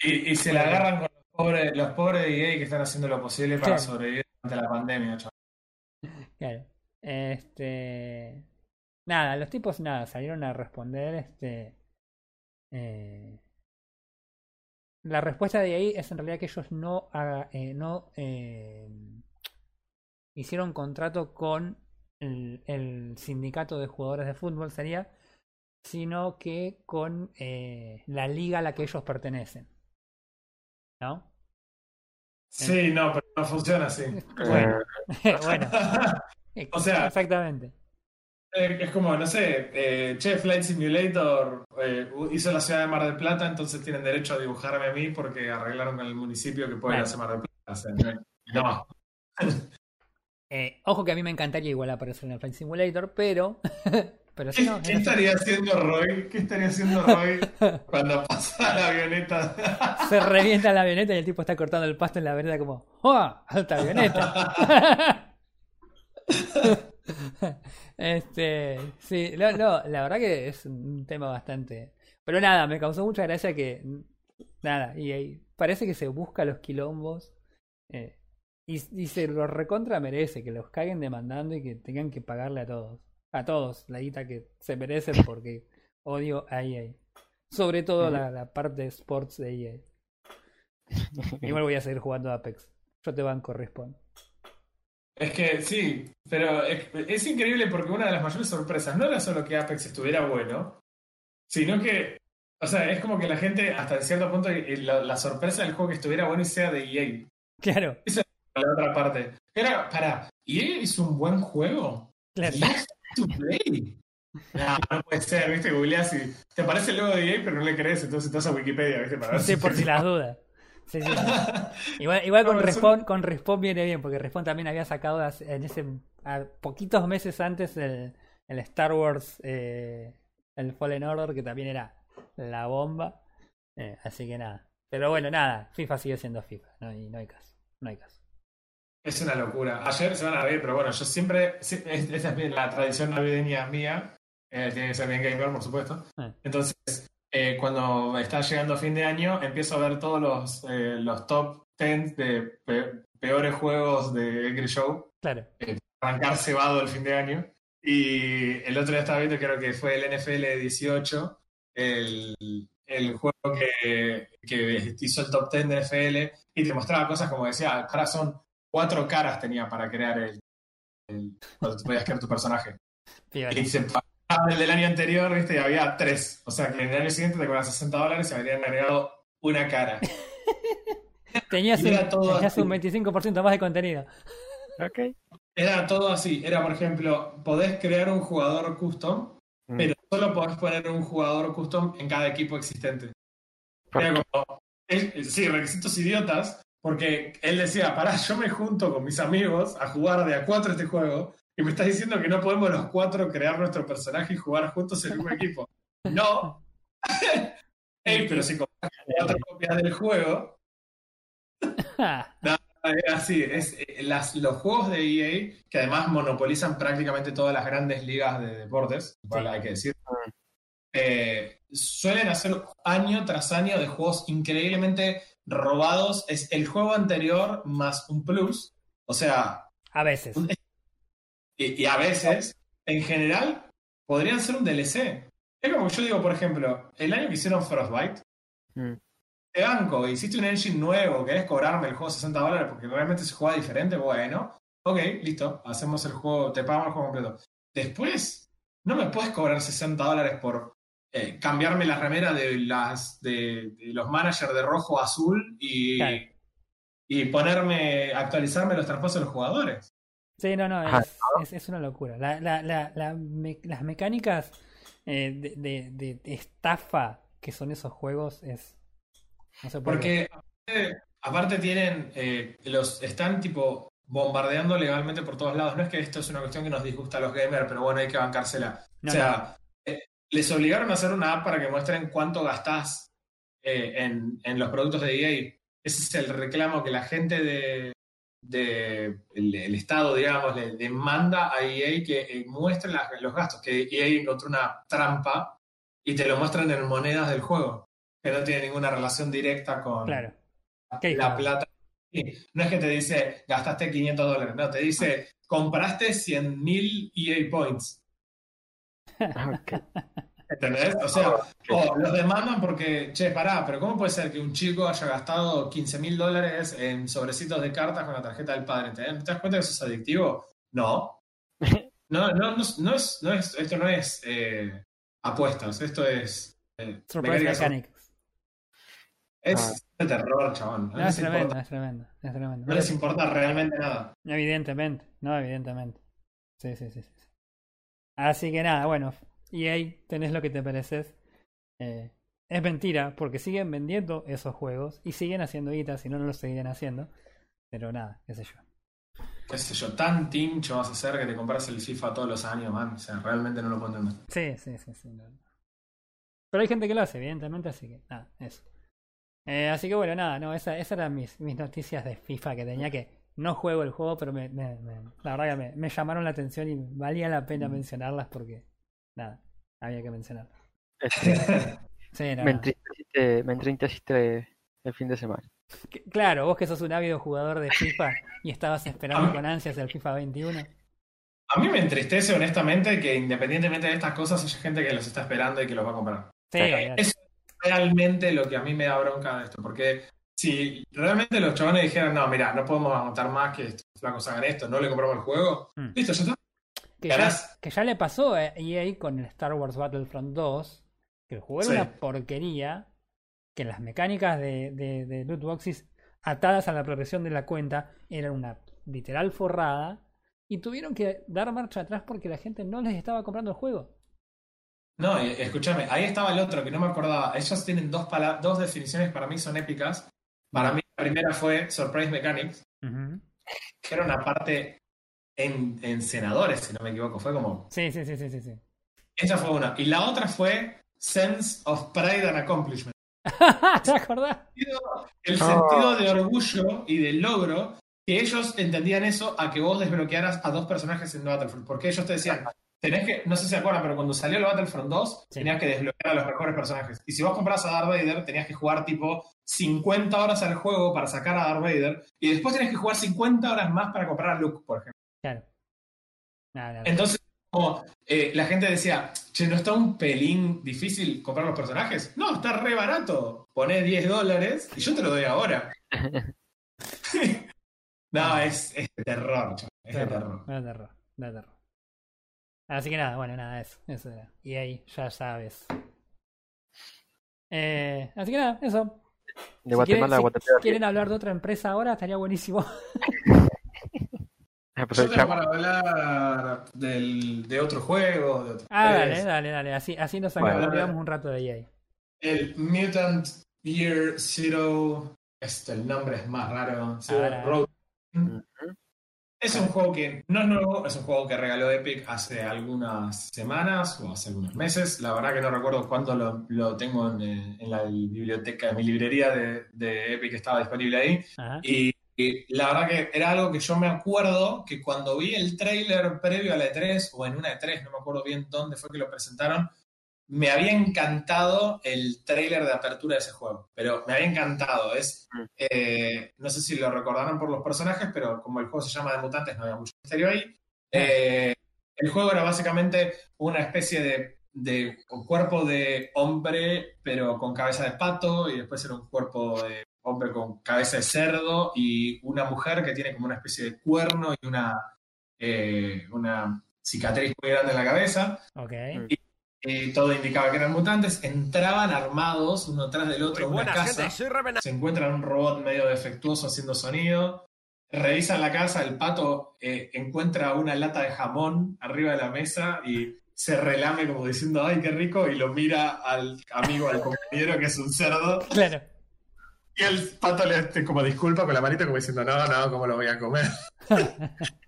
Y, y se la agarran con los pobres, los pobres de EA que están haciendo lo posible para sobrevivir durante la pandemia. chaval. Claro. Este. Nada, los tipos nada, salieron a responder. Este. eh, La respuesta de ahí es en realidad que ellos no haga- eh, no eh, hicieron contrato con el, el sindicato de jugadores de fútbol, sería, sino que con eh, la liga a la que ellos pertenecen. ¿No? Sí, no, pero no funciona así. Bueno, bueno. O sea- exactamente. Eh, Es como, no sé, eh, che, Flight Simulator eh, hizo la ciudad de Mar del Plata, entonces tienen derecho a dibujarme a mí porque arreglaron con el municipio que puede Claro. hacer Mar del Plata. O sea, no. Eh, ojo que a mí me encantaría igual aparecer en el Flight Simulator, pero. pero si ¿Qué, no, estaría haciendo Roy? ¿Qué estaría haciendo Roy cuando pasa la avioneta? se revienta la avioneta y el tipo está cortando el pasto en la vereda como ¡Oh! ¡Alta avioneta! este, sí, no, no, la verdad que es un tema bastante. Pero nada, me causó mucha gracia que. Nada, y parece que se busca los quilombos. eh, y, y se los recontra merece, que los caguen demandando y que tengan que pagarle a todos. A todos la guita que se merecen porque odio a EA. Sobre todo la, la parte de sports de EA. Igual voy a seguir jugando a Apex. Yo te banco respawn. Es que sí, pero es, es increíble porque una de las mayores sorpresas no era solo que Apex estuviera bueno, sino que, o sea, es como que la gente, hasta cierto punto, y la, la sorpresa del juego que estuviera bueno y sea de EA. Claro, La otra parte. Era, para, ¿EA es un buen juego? claro. ¿EA es to play? No, no puede ser, viste, googleás y te aparece el logo de EA, pero no le crees, entonces vas a Wikipedia, viste, para ver Sí, por si las dudas. Sí, sí, sí. Igual, igual con No, Respawn, con Respawn viene bien, porque Respawn también había sacado en ese a poquitos meses antes el, el Star Wars, eh, el Fallen Order, que también era la bomba. Eh, así que nada. Pero bueno, nada, FIFA sigue siendo FIFA, no hay, no hay caso. No hay caso. Es una locura. Ayer se van a ver, pero bueno, yo siempre, esa es la tradición navideña mía, eh, tiene que ser bien gamer, por supuesto. Eh. Entonces, eh, cuando está llegando fin de año, empiezo a ver todos los, eh, los top 10 de pe- peores juegos de Angry Show, Claro. arrancar cebado el fin de año. Y el otro día estaba viendo, creo que fue el NFL 18, el, el juego que, que hizo el top 10 de NFL, y te mostraba cosas como decía, ahora son cuatro caras tenía para crear el, el- cuando tú podías crear tu personaje. Y se el del año anterior, viste, y había tres. O sea que en el año siguiente te cobras 60 dólares y habrían agregado una cara. Tenías, un, tenías un 25% más de contenido. Ok. Era todo así. Era, por ejemplo, podés crear un jugador custom, Mm. pero solo podés poner un jugador custom en cada equipo existente. ¿Por Era como, es- sí, requisitos idiotas, porque él decía, pará, yo me junto con mis amigos a jugar de a cuatro este juego, y me estás diciendo que no podemos los cuatro crear nuestro personaje y jugar juntos en un equipo. No. Ey, pero si compras cuatro copias del juego, es así, es, eh, las, los juegos de EA, que además monopolizan prácticamente todas las grandes ligas de deportes, igual Sí. hay que decir, Mm. eh, suelen hacer año tras año de juegos increíblemente robados. Es el juego anterior más un plus. O sea, A veces. Y, y a veces, en general, podrían ser un DLC. Es como yo digo, por ejemplo, el año que hicieron Frostbite, Mm. te banco, hiciste un engine nuevo, querés cobrarme el juego 60 dólares porque realmente se juega diferente, bueno, ok, listo, hacemos el juego, te pagamos el juego completo. Después, no me puedes cobrar 60 dólares por eh, cambiarme la remera de las de, de los managers de rojo a azul y, Claro. y ponerme, actualizarme los traspasos de los jugadores. Sí, no, no, es, es, es una locura. La, la, la, la me- las mecánicas eh, de, de, de- de estafa que son esos juegos es... No se puede creer. Porque aparte, aparte tienen, eh, los están tipo bombardeando legalmente por todos lados. No es que esto es una cuestión que nos disgusta a los gamers, pero bueno, hay que bancársela. No, o sea, eh, les obligaron a hacer una app para que muestren cuánto gastás eh, en, en los productos de EA. Ese es el reclamo que la gente de, de el, el Estado, digamos, le demanda a EA que eh, muestre los gastos, que EA encontró una trampa y te lo muestran en monedas del juego, que no tiene ninguna relación directa con Claro. ¿Qué la plata. Sí, No es que te dice gastaste 500 dólares, no, te dice compraste 100.000 EA Points. Ok. ¿Entendés? O sea, o los demandan porque, che, pará, pero ¿cómo puede ser que un chico haya gastado 15 mil dólares en sobrecitos de cartas con la tarjeta del padre? ¿Te, das cuenta que eso es adictivo? No. No, no, no, es- no es, no es, esto no es eh, apuestas, esto es... eh, Surprise Mechanics. Es de terror, chabón. No, No, es les tremendo, importa, es tremendo, es tremendo. no les importa realmente nada. Evidentemente, no, evidentemente. Sí, sí, sí. sí. Así que nada, bueno, y ahí tenés lo que te mereces. Eh, es mentira, porque siguen vendiendo esos juegos y siguen haciendo guita, si no, no lo seguirían haciendo. Pero nada, qué sé yo. Qué sé yo, tan tincho vas a ser que te compras el FIFA todos los años, man. O sea, realmente no lo puedo entender. Sí, sí, sí, sí. no. Pero hay gente que lo hace, evidentemente, así que nada, eso. Eh, así que bueno, nada, no, esa- esas eran mis, mis noticias de FIFA que tenía que. No juego el juego, pero me, me- me- la verdad que me, me llamaron la atención y valía la pena mencionarlas porque. Nada, había que mencionarlas. Este, Sí, no, me, entristeciste, me entristeciste el fin de semana. Que- Claro, vos que sos un ávido jugador de FIFA y estabas esperando con ansias el FIFA 21. A mí me entristece, honestamente, que independientemente de estas cosas, haya gente que los está esperando y que los va a comprar. Sí, es realmente lo que a mí me da bronca de esto. Porque si realmente los chavales dijeran, no, mira, no podemos aguantar más que estos flacos hagan esto, no le compramos el juego, Mm. listo, ya está. Que ya, Ganás. que ya le pasó a EA con el Star Wars Battlefront 2, que el juego Sí. era una porquería, que las mecánicas de, de, de loot boxes atadas a la progresión de la cuenta eran una literal forrada, y tuvieron que dar marcha atrás porque la gente no les estaba comprando el juego. No, escúchame, ahí estaba el otro que no me acordaba. Ellos tienen dos, dos definiciones para mí son épicas. Para mí la primera fue Surprise Mechanics, que era una parte en, en senadores, si no me equivoco. Fue como, Sí, sí, sí, sí, sí. sí. esa fue una. Y la otra fue Sense of Pride and Accomplishment. ¿Te acordás? El Ah. sentido de orgullo y de logro, que ellos entendían eso a que vos desbloquearas a dos personajes en Battlefront. Porque ellos te decían, tenés que, no sé si se acuerdan, pero cuando salió el Battlefront 2, Sí. tenías que desbloquear a los mejores personajes. Y si vos comprabas a Darth Vader, tenías que jugar tipo 50 horas al juego para sacar a Darth Vader. Y después tenías que jugar 50 horas más para comprar a Luke, por ejemplo. Claro. Nada, nada. Entonces, como, eh, la gente decía, che, ¿no está un pelín difícil comprar los personajes? No, está re barato. Poné 10 dólares y yo te lo doy ahora. no, es, es de terror, chaval, Es de terror. Da terror, terror. Así que nada, bueno, nada, eso, eso era. Y ahí, ya sabes. Eh, así que nada, eso. De Si Guatemala quieren, a si Guatemala. quieren hablar de otra empresa ahora, estaría buenísimo. Ah, pues Yo el tengo chavo- para hablar del, de otro juego. De otro Ah, dale, dale, dale. Así, así nos Bueno. acordamos un rato de EA. El Mutant Year Zero. Este, el nombre es más raro. Zero Ahora. Road. Es un juego que no es nuevo, es un juego que regaló Epic hace algunas semanas o hace algunos meses. La verdad que no recuerdo cuánto lo, lo tengo en, eh, en la biblioteca, en mi librería de, de Epic estaba disponible ahí. Ajá. Y, y la verdad que era algo que yo me acuerdo que cuando vi el trailer previo a la E3 o en una E3, no me acuerdo bien dónde fue que lo presentaron, me había encantado el trailer de apertura de ese juego. Pero me había encantado. Es, Mm. eh, no sé si lo recordaron por los personajes, pero como el juego se llama de mutantes, no había mucho misterio ahí. Eh, el juego era básicamente una especie de, de cuerpo de hombre, pero con cabeza de pato, y después era un cuerpo de hombre con cabeza de cerdo, y una mujer que tiene como una especie de cuerno y una, eh, una cicatriz muy grande en la cabeza. Ok. Mm. Y todo indicaba que eran mutantes. Entraban armados uno tras del otro en una casa Revenant. se encuentran un robot medio defectuoso haciendo sonido, revisan la casa, el pato eh, encuentra una lata de jamón arriba de la mesa y se relame como diciendo, ay, qué rico, y lo mira al amigo, al compañero que es un cerdo, Claro. Y el pato le hace como disculpa con la manita como diciendo, no, no, ¿cómo lo voy a comer?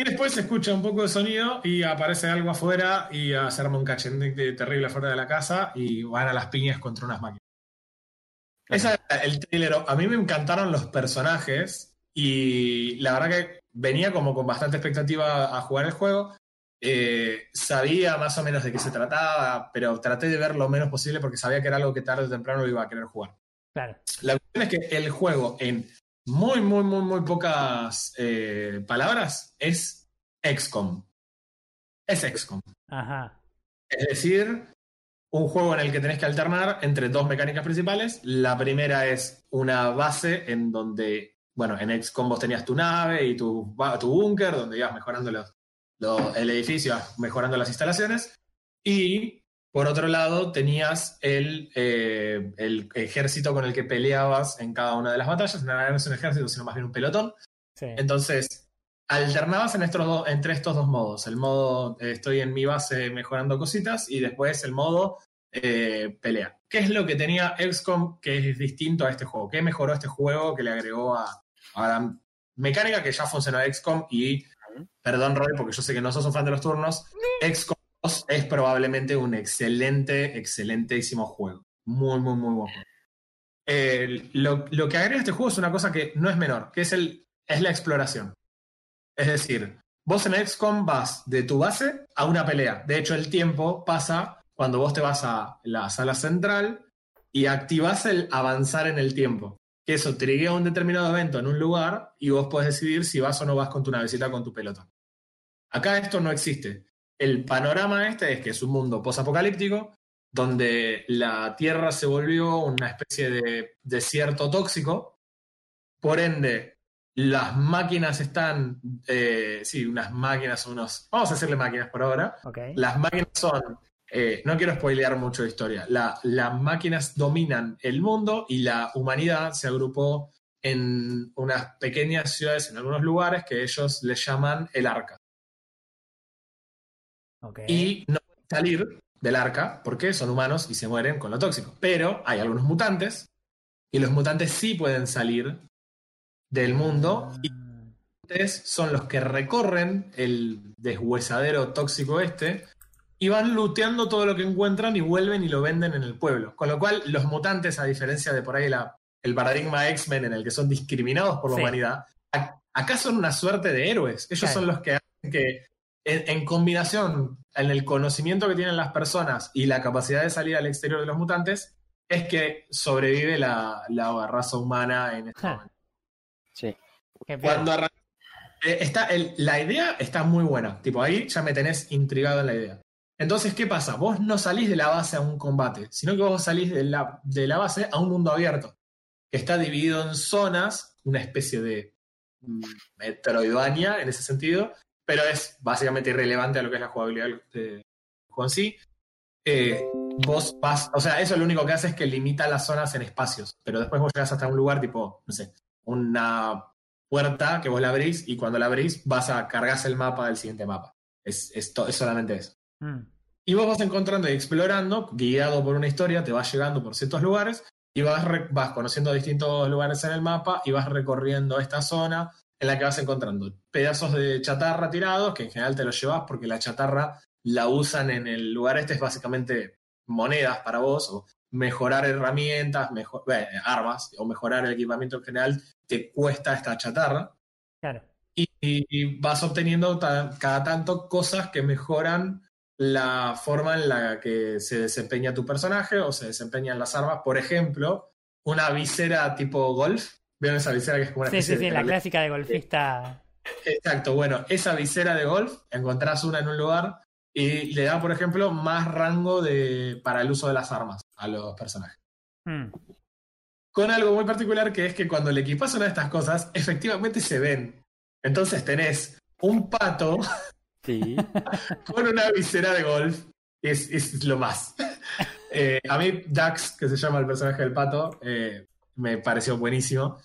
Y después se escucha un poco de sonido y aparece algo afuera y se arma un cachete terrible afuera de la casa y van a las piñas contra unas máquinas. Ese era el trailer. A mí me encantaron los personajes y la verdad que venía como con bastante expectativa a jugar el juego. Eh, sabía más o menos de qué se trataba, pero traté de ver lo menos posible porque sabía que era algo que tarde o temprano iba a querer jugar. Claro. La cuestión es que el juego, en muy, muy, muy, muy pocas eh, palabras, es XCOM. Es XCOM. Ajá. Es decir, un juego en el que tenés que alternar entre dos mecánicas principales. La primera es una base en donde, bueno, en XCOM vos tenías tu nave y tu, tu búnker, donde ibas mejorando los, lo- el edificio, mejorando las instalaciones. Y por otro lado, tenías el, eh, el ejército con el que peleabas en cada una de las batallas. No era no es un ejército, sino más bien un pelotón. Sí. Entonces, alternabas en estos do- entre estos dos modos. El modo eh, estoy en mi base mejorando cositas y después el modo eh, pelea. ¿Qué es lo que tenía XCOM que es distinto a este juego? ¿Qué mejoró este juego que le agregó a, a la mecánica que ya funcionó XCOM? Y, perdón Roy, porque yo sé que no sos un fan de los turnos, XCOM 2 es probablemente un excelente, excelentísimo juego. Muy, muy, muy buen lo que agrega este juego es una cosa que no es menor, que es, el, es la exploración. Es decir, vos en XCOM vas de tu base a una pelea. De hecho, el tiempo pasa cuando vos te vas a la sala central y activas el avanzar en el tiempo. Que eso triguea un determinado evento en un lugar y vos podés decidir si vas o no vas con tu navecita con tu pelota. Acá esto no existe. El panorama este es que es un mundo posapocalíptico donde la Tierra se volvió una especie de desierto tóxico. Por ende, las máquinas están, eh, sí, unas máquinas, unos, vamos a decirle máquinas por ahora. Las máquinas son, eh, no quiero spoilear mucho de historia, la- las máquinas dominan el mundo y la humanidad se agrupó en unas pequeñas ciudades, en algunos lugares que ellos le llaman el arca. Y no pueden salir del arca porque son humanos y se mueren con lo tóxico. Pero hay algunos mutantes y los mutantes sí pueden salir del mundo y Ah, mutantes son los que recorren el deshuesadero tóxico este y van looteando todo lo que encuentran y vuelven y lo venden en el pueblo. Con lo cual, los mutantes, a diferencia de por ahí la- el paradigma X-Men en el que son discriminados por la Sí. humanidad, acá son una suerte de héroes. Ellos Claro. son los que hacen que, en, en combinación en el conocimiento que tienen las personas y la capacidad de salir al exterior de los mutantes, es que sobrevive la, la raza humana en este momento. Sí. Cuando arran- eh, está el- la idea está muy buena. Tipo, ahí ya me tenés intrigado en la idea. Entonces, ¿qué pasa? Vos no salís de la base a un combate, sino que vos salís de la, de la base a un mundo abierto, que está dividido en zonas, una especie de mm, Metroidvania en ese sentido, pero es básicamente irrelevante a lo que es la jugabilidad del juego en sí. Eh, vos vas, o sea, eso lo único que hace es que limita las zonas en espacios, pero después vos llegas hasta un lugar tipo, no sé, una puerta que vos la abrís y cuando la abrís vas a cargarse el mapa del siguiente mapa. Es, es, es solamente eso. Mm, Y vos vas encontrando y explorando, guiado por una historia, te vas llegando por ciertos lugares y vas, vas conociendo distintos lugares en el mapa y vas recorriendo esta zona en la que vas encontrando pedazos de chatarra tirados, que en general te los llevas porque la chatarra la usan en el lugar este, es básicamente monedas para vos, o mejorar herramientas, mejor, armas, o mejorar el equipamiento en general, te cuesta esta chatarra claro. y, y vas obteniendo ta- cada tanto cosas que mejoran la forma en la que se desempeña tu personaje o se desempeñan las armas. Por ejemplo, una visera tipo golf. ¿Vieron esa visera que es como una Sí, sí, sí, de la clásica de golfista. Exacto, bueno, esa visera de golf, encontrás una en un lugar y le da, por ejemplo, más rango de, para el uso de las armas a los personajes. Mm, Con algo muy particular que es que cuando le equipas una de estas cosas, efectivamente se ven. Entonces tenés un pato Sí. con una visera de golf. Es, es lo más. Eh, a mí, Dax, que se llama el personaje del pato, eh, me pareció buenísimo.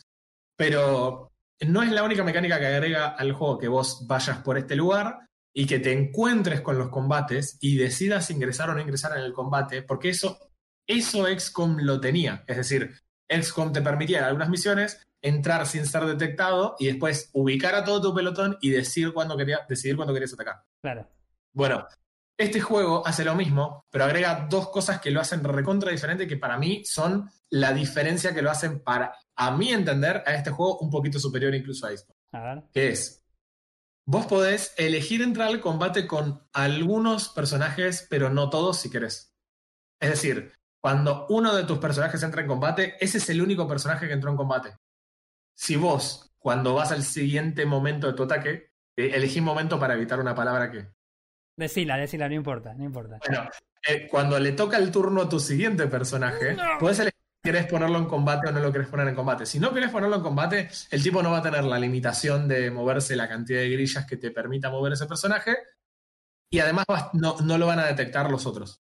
Pero no es la única mecánica que agrega al juego que vos vayas por este lugar y que te encuentres con los combates y decidas ingresar o no ingresar en el combate, porque eso, eso XCOM lo tenía. Es decir, XCOM te permitía en algunas misiones entrar sin ser detectado y después ubicar a todo tu pelotón y decir cuándo quería, decidir cuándo querías atacar. claro. Bueno, este juego hace lo mismo, pero agrega dos cosas que lo hacen recontra diferente que para mí son la diferencia que lo hacen para, a mi entender, a este juego un poquito superior incluso a esto. A ver. Que es, vos podés elegir entrar al combate con algunos personajes, pero no todos si querés. Es decir, cuando uno de tus personajes entra en combate, ese es el único personaje que entró en combate. Si vos, cuando vas al siguiente momento de tu ataque, eh, elegí momento para evitar una palabra que Decila, decila, no importa, no importa. Bueno, eh, cuando le toca el turno a tu siguiente personaje, puedes elegir querés ponerlo en combate o no lo querés poner en combate. Si no querés ponerlo en combate, el tipo no va a tener la limitación de moverse la cantidad de grillas que te permita mover ese personaje. Y además no, no lo van a detectar los otros.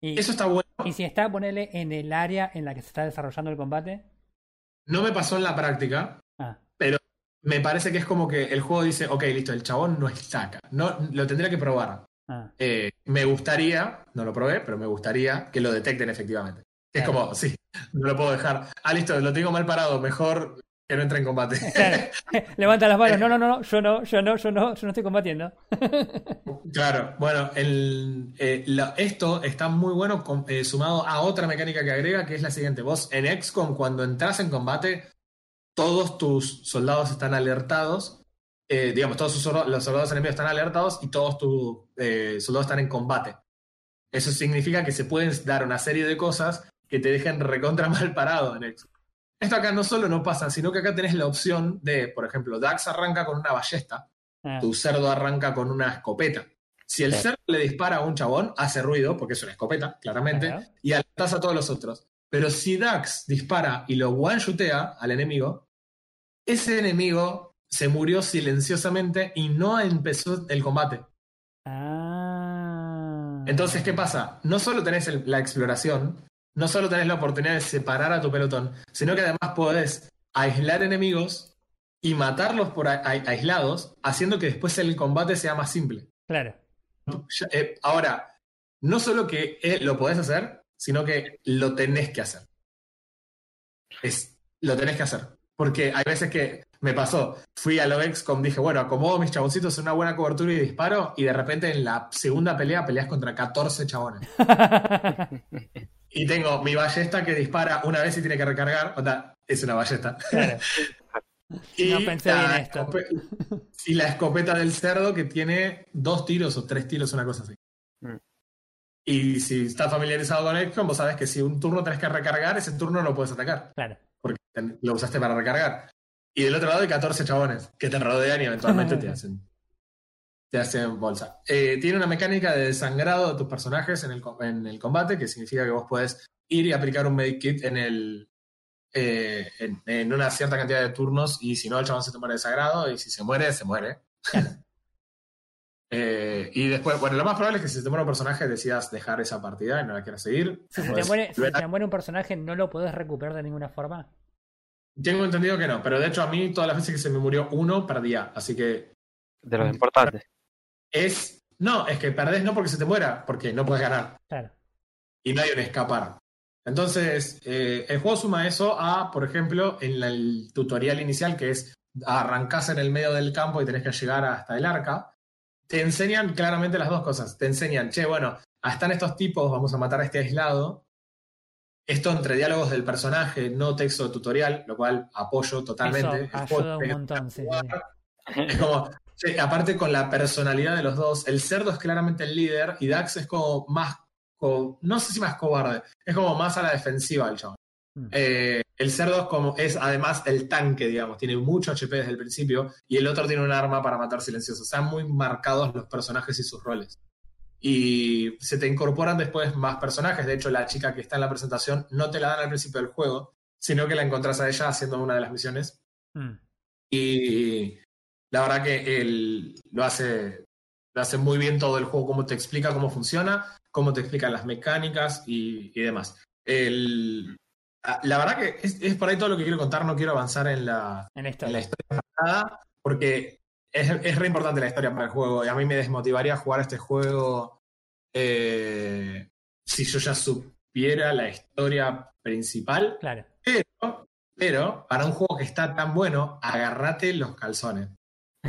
Y, Eso está bueno. y si está, ponele en el área en la que se está desarrollando el combate. No me pasó en la práctica, Ah, pero me parece que es como que el juego dice, ok, listo, el chabón no está acá. No, lo tendría que probar. ah. Eh, me gustaría, no lo probé, pero me gustaría que lo detecten efectivamente. Es Claro. como, sí, no lo puedo dejar. Ah, listo, lo tengo mal parado, mejor que no entre en combate. Claro. Levanta las manos. No, no, no, no, yo no, yo no, yo no, yo no estoy combatiendo. claro, bueno, el, eh, la- esto está muy bueno con- eh, sumado a otra mecánica que agrega, que es la siguiente. Vos en XCOM, cuando entras en combate, todos tus soldados están alertados. eh, digamos, todos sus los soldados enemigos están alertados y todos tus eh, soldados están en combate. Eso significa que se pueden dar una serie de cosas que te dejen recontra mal parado en XCOM. Esto acá no solo no pasa, sino que acá tenés la opción de, por ejemplo, Dax arranca con una ballesta, Ah, tu cerdo arranca con una escopeta. Si el cerdo le dispara a un chabón, hace ruido, porque es una escopeta, claramente, y alertas a todos los otros. Pero si Dax dispara y lo one-shootea al enemigo, ese enemigo se murió silenciosamente y no empezó el combate. Ah. Entonces, ¿qué pasa? No solo tenés el- la exploración, no solo tenés la oportunidad de separar a tu pelotón, sino que además podés aislar enemigos y matarlos por a- a- aislados, haciendo que después el combate sea más simple. Claro. Eh, ahora, no solo que eh, lo podés hacer, sino que lo tenés que hacer. Es, lo tenés que hacer. Porque hay veces que me pasó, fui a lo XCOM, dije, bueno, acomodo mis chaboncitos en una buena cobertura y disparo, y de repente en la segunda pelea peleas contra 14 chabones. Y tengo mi ballesta que dispara una vez y tiene que recargar, o sea, es una ballesta. Claro. Y, No pensé la bien esto. y la escopeta del cerdo que tiene dos tiros o tres tiros, una cosa así. Mm. Y si estás familiarizado con XCOM, vos sabes que si un turno tenés que recargar, ese turno no puedes atacar, Claro. porque lo usaste para recargar. Y del otro lado hay 14 chabones que te rodean y eventualmente te hacen te hacen bolsa. Eh, tiene una mecánica de desangrado de tus personajes en el, en el combate, que significa que vos podés ir y aplicar un medikit en el eh, en, en una cierta cantidad de turnos y si no el chabón se te muere desagrado y si se muere, se muere. Eh, y después, bueno, lo más probable es que si se te muere un personaje decidas dejar esa partida y no la quieras seguir. Si se, te Podés muere, si se volver a- te muere un personaje, no lo podés recuperar de ninguna forma. Tengo entendido que no, pero de hecho a mí todas las veces que se me murió uno, perdía. Así que De los importantes. Es... No, es que perdés no porque se te muera, porque no puedes ganar. Claro. y no hay un escapar. Entonces, eh, el juego suma eso a, por ejemplo, en la- el tutorial inicial, que es arrancás en el medio del campo y tenés que llegar hasta el arca. Te enseñan claramente las dos cosas. Te enseñan, che, bueno, están estos tipos, vamos a matar a este aislado. Esto entre diálogos del personaje, no texto de tutorial, lo cual apoyo totalmente. Eso El juego ayuda un te- montón. Sí, sí. es como, sí, aparte con la personalidad de los dos, el cerdo es claramente el líder y Dax es como más, no sé si más cobarde, es como más a la defensiva el chabón. Mm. Eh, el cerdo es como, es además el tanque, digamos, tiene mucho HP desde el principio y el otro tiene un arma para matar silenciosos. Están muy marcados los personajes y sus roles. Y se te incorporan después más personajes. De hecho, la chica que está en la presentación no te la dan al principio del juego, sino que la encontrás a ella haciendo una de las misiones. Mm. Y la verdad que él lo hace, lo hace muy bien todo el juego, cómo te explica cómo funciona, cómo te explica las mecánicas y, y demás. El- ah, la verdad que es, es por ahí todo lo que quiero contar, no quiero avanzar en la, En en la historia nada, porque es, es re importante la historia para el juego y a mí me desmotivaría jugar este juego eh, si yo ya supiera la historia principal. Claro. Pero, pero, para un juego que está tan bueno, agarrate los calzones.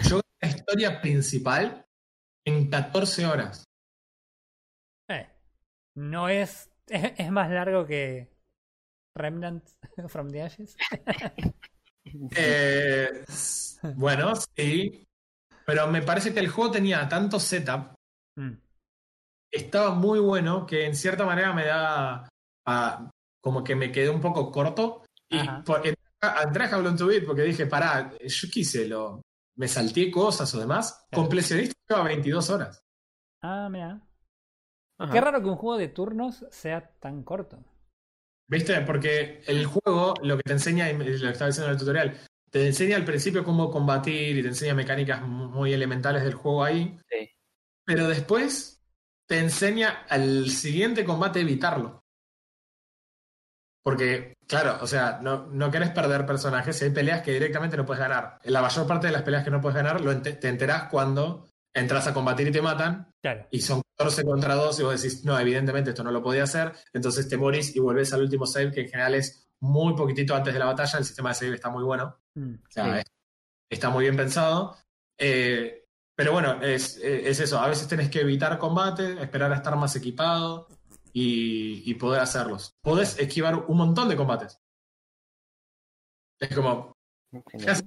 Yo la historia principal en 14 horas. Eh, no es, es. es más largo que Remnant from the Ashes. Eh, bueno, sí. Pero me parece que el juego tenía tanto setup, Mm. estaba muy bueno, que en cierta manera me da ah, como que me quedé un poco corto. Y por, entré a- entré a How Long to Beat porque dije, pará, yo quise, lo, me salté cosas o demás. Claro. Completionista lleva 22 horas. Ah, mira. Ajá. Qué raro que un juego de turnos sea tan corto. ¿Viste? Porque el juego lo que te enseña, lo que estaba diciendo en el tutorial, te enseña al principio cómo combatir y te enseña mecánicas mu- muy elementales del juego ahí, Sí. pero después te enseña al siguiente combate evitarlo. Porque, claro, o sea, no, no querés perder personajes, hay peleas que directamente no puedes ganar. En la mayor parte de las peleas que no puedes ganar lo te enterás cuando entras a combatir y te matan, Claro. y son 14 contra 2 y vos decís, no, evidentemente esto no lo podía hacer, entonces te morís y volvés al último save, que en general es muy poquitito antes de la batalla, el sistema de save está muy bueno, Mm. o sea, Sí. es- está muy bien pensado. Eh, pero bueno, es, es eso, a veces tenés que evitar combate, esperar a estar más equipado y, y poder hacerlos. Podés esquivar un montón de combates. Es como...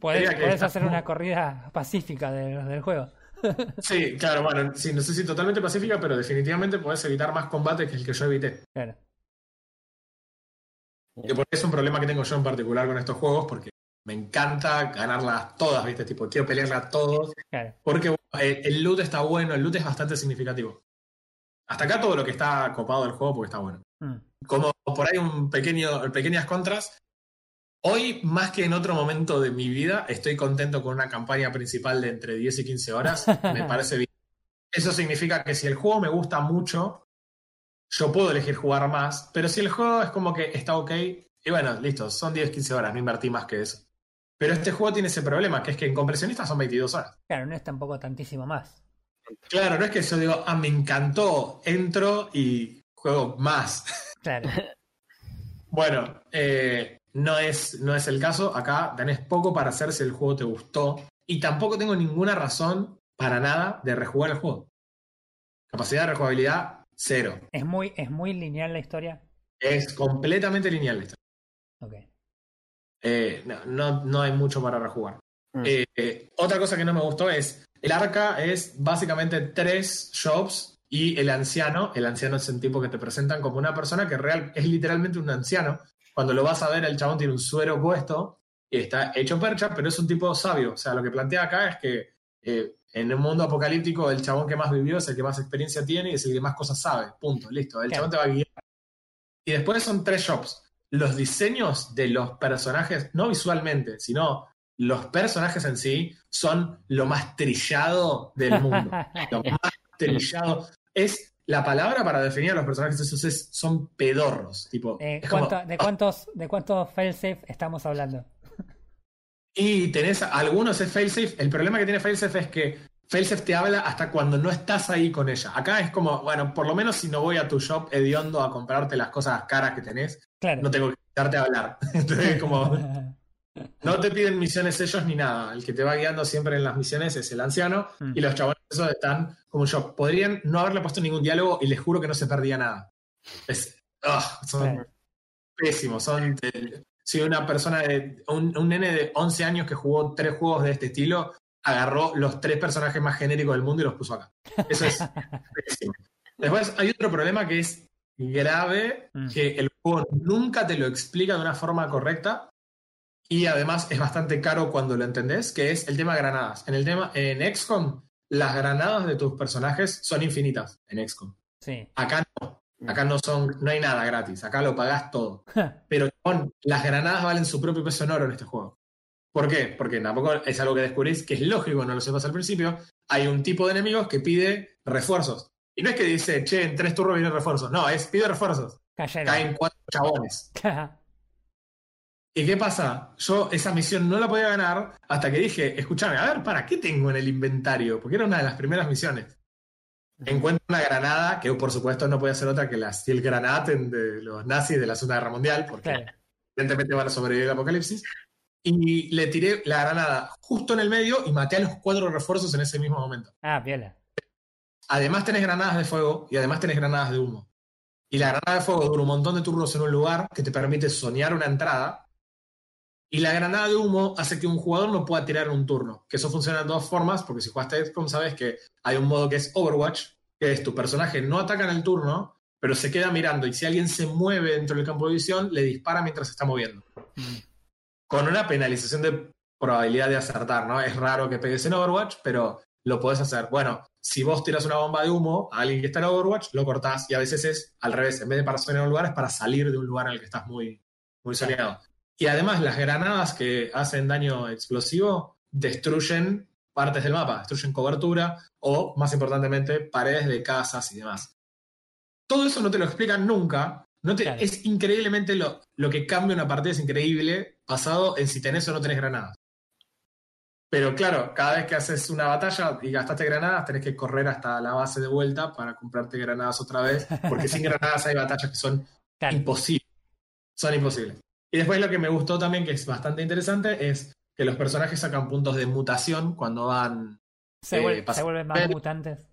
Puedes, hacer una corrida pacífica de- del juego. Sí, claro, bueno, sí, no sé si totalmente pacífica, pero definitivamente podés evitar más combate que el que yo evité. Claro. Y porque es un problema que tengo yo en particular con estos juegos, porque me encanta ganarlas todas, ¿viste? Tipo, quiero pelearlas todos, Claro. porque eh, el loot está bueno, el loot es bastante significativo. Hasta acá todo lo que está copado del juego porque está bueno. Mm. Como por ahí un pequeño, pequeñas contras. Hoy, más que en otro momento de mi vida, estoy contento con una campaña principal de entre 10 y 15 horas. Me parece bien. Eso significa que si el juego me gusta mucho, yo puedo elegir jugar más, pero si el juego es como que está ok, y bueno, listo, son 10, 15 horas, no invertí más que eso. Pero este juego tiene ese problema, que es que en compresionistas son 22 horas. Claro, no es tampoco tantísimo más. Claro, no es que yo digo, ah, me encantó, entro y juego más. Claro. Bueno, eh, no, es, no es el caso. Acá tenés poco para hacer si el juego te gustó. Y tampoco tengo ninguna razón para nada de rejugar el juego. Capacidad de rejugabilidad, cero. Es muy, es muy lineal la historia. Es completamente lineal. esta. Ok. Eh, no, no, no hay mucho para rejugar. Mm. Eh, eh, otra cosa que no me gustó es, el arca es básicamente tres shops y el anciano, el anciano es el tipo que te presentan como una persona que real, es literalmente un anciano. Cuando lo vas a ver, el chabón tiene un suero puesto y está hecho percha, pero es un tipo sabio. O sea, lo que plantea acá es que eh, en un mundo apocalíptico el chabón que más vivió es el que más experiencia tiene y es el que más cosas sabe. Punto, listo. El Claro. chabón te va a guiar. Y después son tres shops. Los diseños de los personajes, no visualmente, sino los personajes en sí, son lo más trillado del mundo. lo más trillado. Es la palabra para definir a los personajes esos es, son pedorros. Tipo, Eh, es como- ¿cuánto- ¿De cuántos, de cuántos failsafe estamos hablando? Y tenés algunos es failsafe. El problema que tiene failsafe es que failsafe te habla hasta cuando no estás ahí con ella. Acá es como, bueno, por lo menos si no voy a tu shop hediondo a comprarte las cosas caras que tenés, Claro. no tengo que darte a hablar. Entonces, como, no te piden misiones ellos ni nada. El que te va guiando siempre en las misiones es el anciano Mm. y los chabones esos están como yo. Podrían no haberle puesto ningún diálogo y les juro que no se perdía nada. Es, ah, son Claro. pésimos. Son, eh, si una persona, de, un, un nene de 11 años que jugó tres juegos de este estilo, agarró los tres personajes más genéricos del mundo y los puso acá. Eso es pésimo. Después hay otro problema que es grave, Mm. que el juego nunca te lo explica de una forma correcta y además es bastante caro cuando lo entendés, que es el tema granadas. En el tema en XCOM, las granadas de tus personajes son infinitas en XCOM. Sí. Acá no. Acá no son, no hay nada gratis. Acá lo pagás todo. Pero las granadas valen su propio peso en oro en este juego. ¿Por qué? Porque tampoco es algo que descubrís que es lógico, no lo sepas al principio. Hay un tipo de enemigos que pide refuerzos. Y no es que dice, che, en tres turnos vienen refuerzos. No, es pide refuerzos. Cayeron. Caen cuatro chabones. ¿Y qué pasa? Yo esa misión no la podía ganar hasta que dije, escúchame, a ver, ¿para qué tengo en el inventario? Porque era una de las primeras misiones. Encuentro una granada, que por supuesto no puede ser otra que la Steel Granaten de los nazis de la Segunda Guerra Mundial, porque Claro. evidentemente van a sobrevivir al apocalipsis. Y le tiré la granada justo en el medio y maté a los cuatro refuerzos en ese mismo momento. Ah, viola. Además tenés granadas de fuego y además tenés granadas de humo. Y la granada de fuego dura un montón de turnos en un lugar que te permite soñar una entrada. Y la granada de humo hace que un jugador no pueda tirar en un turno. Que eso funciona de dos formas, porque si jugaste XCOM sabes que hay un modo que es Overwatch, que es tu personaje no ataca en el turno, pero se queda mirando. Y si alguien se mueve dentro del campo de visión, le dispara mientras se está moviendo. Mm. Con una penalización de probabilidad de acertar, ¿no? Es raro que pegues en Overwatch, pero lo podés hacer. Bueno, si vos tiras una bomba de humo a alguien que está en Overwatch, lo cortás y a veces es al revés, en vez de para soñar un lugar, es para salir de un lugar en el que estás muy, muy soñado. Y además las granadas que hacen daño explosivo destruyen partes del mapa, destruyen cobertura o, más importantemente, paredes de casas y demás. Todo eso no te lo explican nunca. No te, Claro. Es increíblemente lo, lo que cambia una partida, es increíble, basado en si tenés o no tenés granadas. Pero claro, cada vez que haces una batalla y gastaste granadas, tenés que correr hasta la base de vuelta para comprarte granadas otra vez, porque sin granadas hay batallas que son Claro. imposibles. Son imposibles. Y después lo que me gustó también, que es bastante interesante, es que los personajes sacan puntos de mutación cuando van, Se, eh, se vuelven más mutantes.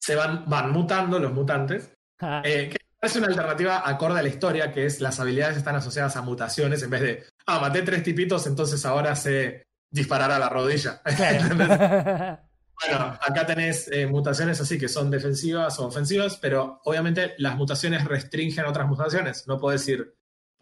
se van, van mutando los mutantes. Ah, Eh, que es una alternativa acorde a la historia, que es las habilidades están asociadas a mutaciones en vez de, ah, maté tres tipitos, entonces ahora sé disparar a la rodilla. Bueno, acá tenés eh, mutaciones así que son defensivas o ofensivas, pero obviamente las mutaciones restringen otras mutaciones. No puedes ir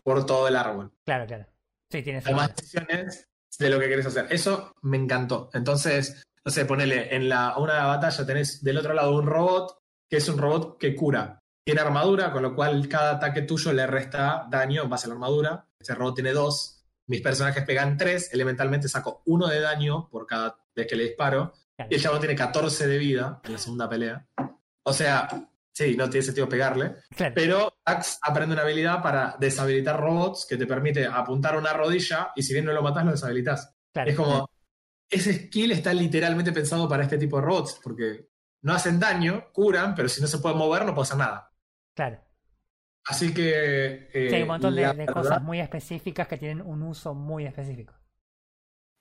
por todo el árbol. claro, claro. Sí, tiene Hay más sentido. decisiones de lo que querés hacer. Eso me encantó. Entonces, no sé, ponele, en la, una batalla tenés del otro lado un robot, que es un robot que cura. Tiene armadura, con lo cual cada ataque tuyo le resta daño en base a la armadura. Este robot tiene dos. Mis personajes pegan tres. Elementalmente saco uno de daño por cada vez que le disparo. Claro. Y el chabón tiene 14 de vida en la segunda pelea. O sea, sí, no tiene sentido pegarle. Claro. Pero Axe aprende una habilidad para deshabilitar robots que te permite apuntar una rodilla y si bien no lo matas, lo deshabilitas. claro. Es como, ese skill está literalmente pensado para este tipo de robots, porque no hacen daño, curan, pero si no se pueden mover, no puede hacer nada. Claro. Así que. eh, Sí, hay un montón de, la de verdad- cosas muy específicas que tienen un uso muy específico.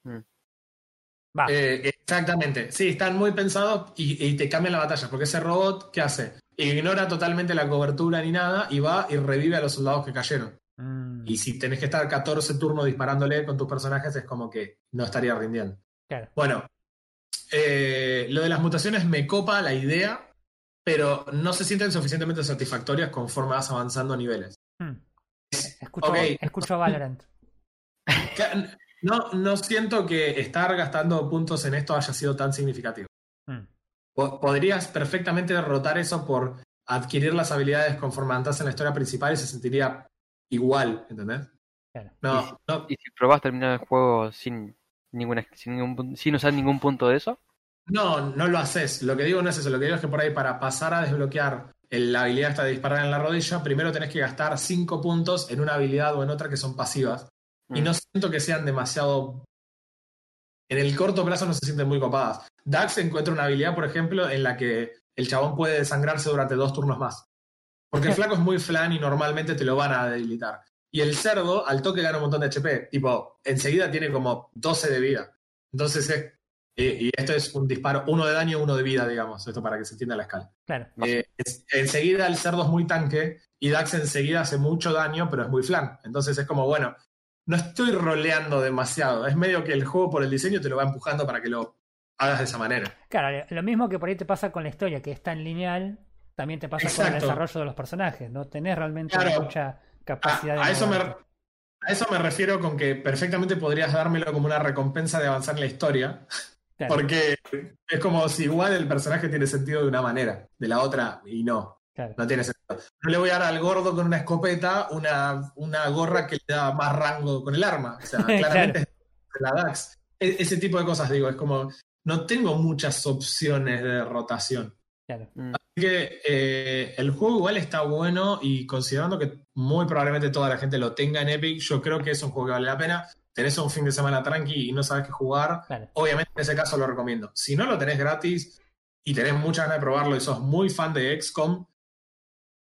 Mm. Va. Eh, exactamente. Sí, están muy pensados y, y te cambian la batalla, porque ese robot, ¿qué hace? Ignora totalmente la cobertura ni nada y va y revive a los soldados que cayeron. Mm, Y si tenés que estar 14 turnos disparándole con tus personajes, es como que no estaría rindiendo. claro. Bueno, eh, lo de las mutaciones me copa la idea, pero no se sienten suficientemente satisfactorias conforme vas avanzando a niveles. Mm. Escucho, Ok. escucho Valorant. No, no siento que estar gastando puntos en esto haya sido tan significativo. Mm. Po- Podrías perfectamente derrotar eso por adquirir las habilidades conforme avanzas en la historia principal y se sentiría igual, ¿entendés? Claro. No, no, Y si probás terminar el juego sin ninguna sin, ningún, pun- sin usar ningún punto de eso, No, no lo haces. Lo que digo no es eso. Lo que digo es que por ahí para pasar a desbloquear el- la habilidad esta de disparar en la rodilla, primero tenés que gastar 5 puntos en una habilidad o en otra que son pasivas. Y Mm. no siento que sean demasiado... En el corto plazo no se sienten muy copadas. Dax encuentra una habilidad, por ejemplo, en la que el chabón puede desangrarse durante dos turnos más. Porque el flaco es muy flan y normalmente te lo van a debilitar. Y el cerdo al toque gana un montón de HP. Tipo, enseguida tiene como 12 de vida. Entonces es y, y esto es un disparo, uno de daño, uno de vida, digamos, esto para que se entienda la escala. Claro. Eh, es- enseguida el cerdo es muy tanque y Dax enseguida hace mucho daño, pero es muy flan. Entonces es como, bueno, no estoy roleando demasiado. Es medio que el juego por el diseño te lo va empujando para que lo hagas de esa manera. Claro, lo mismo que por ahí te pasa con la historia, que es tan lineal, también te pasa con el desarrollo de los personajes. No tenés realmente Claro. mucha A, capacidad de. a eso me, a eso me refiero con que perfectamente podrías dármelo como una recompensa de avanzar en la historia. Claro, Porque es como si igual el personaje tiene sentido de una manera, de la otra, y no. Claro. No tiene sentido. No le voy a dar al gordo con una escopeta una, una gorra que le da más rango con el arma. O sea, claramente es la DAX. E- ese tipo de cosas, digo, es como. No tengo muchas opciones de rotación. claro. mm, Así que eh, el juego igual está bueno y considerando que muy probablemente toda la gente lo tenga en Epic, yo creo que es un juego que vale la pena. Tenés un fin de semana tranqui y no sabes qué jugar, Claro. obviamente en ese caso lo recomiendo. Si no lo tenés gratis y tenés muchas ganas de probarlo y sos muy fan de XCOM,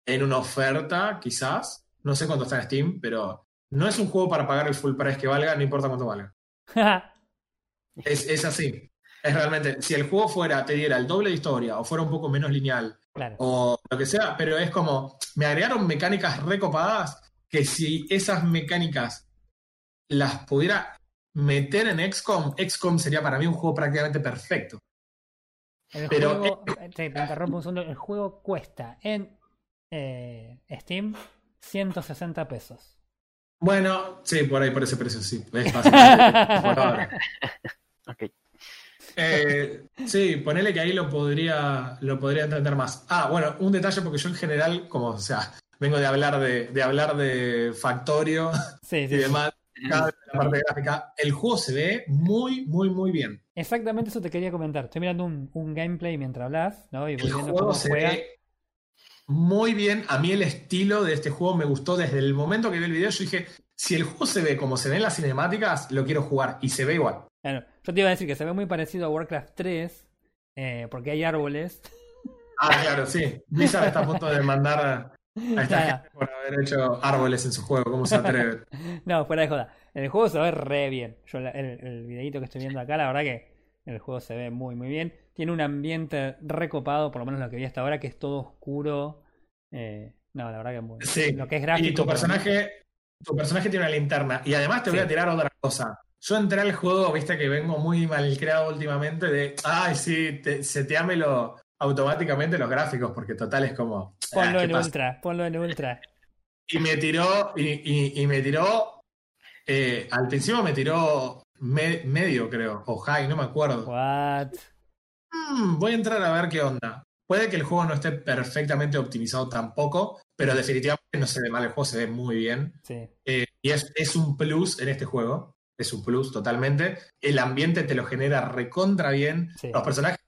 en una oferta quizás, no sé cuánto está en Steam, pero no es un juego para pagar el full price que valga, no importa cuánto valga. Es, es así. Es realmente, si el juego fuera, te diera el doble de historia o fuera un poco menos lineal claro. o lo que sea, pero es como, me agregaron mecánicas recopadas que si esas mecánicas las pudiera meter en XCOM, XCOM sería para mí un juego prácticamente perfecto. El Pero- juego, te, te interrumpo un segundo, el juego cuesta en eh, Steam 160 pesos. Bueno, sí, por ahí, por ese precio, sí. Es por ahora. Eh, sí, ponele que ahí lo podría, lo podría entender más. Ah, bueno, un detalle porque yo en general, como, o sea, vengo de hablar de, de hablar de Factorio Sí, sí, y sí. demás, cada vez la parte gráfica, el juego se ve muy, muy, muy bien. Exactamente eso te quería comentar. Estoy mirando un, un gameplay mientras hablas, ¿no? Y El viendo juego cómo se juega. ve muy bien. A mí el estilo de este juego me gustó desde el momento que vi el video. Yo dije, si el juego se ve como se ve en las cinemáticas, lo quiero jugar. Y se ve igual. Bueno, yo te iba a decir que se ve muy parecido a Warcraft 3, eh, porque hay árboles. Ah, claro, sí. Blizzard está a punto de mandar a esta gente por haber hecho árboles en su juego. ¿Cómo se atreve? No, fuera de joda. El juego se ve re bien. Yo el, el videito que estoy viendo acá, la verdad que el juego se ve muy muy bien. Tiene un ambiente recopado, por lo menos lo que vi hasta ahora, que es todo oscuro. Eh, no, la verdad que muy. Sí. Lo que es gráfico. Y tu personaje, tu personaje tiene una linterna. Y además te voy Sí. a tirar otra cosa. Yo entré al juego, viste que vengo muy mal creado últimamente de, ay, sí, te, seteámelo automáticamente los gráficos, porque total es como... ah, Ponlo ¿qué en pasa? ultra, ponlo en ultra. Y me tiró, y, y- y me tiró, eh, al principio me tiró me- medio, creo, o high, no me acuerdo. What? Mm, voy a entrar a ver qué onda. Puede que el juego no esté perfectamente optimizado tampoco, pero definitivamente no se ve mal, el juego se ve muy bien. Sí. Eh, y es, es un plus en este juego, es un plus totalmente. El ambiente te lo genera recontra bien. Sí. Los personajes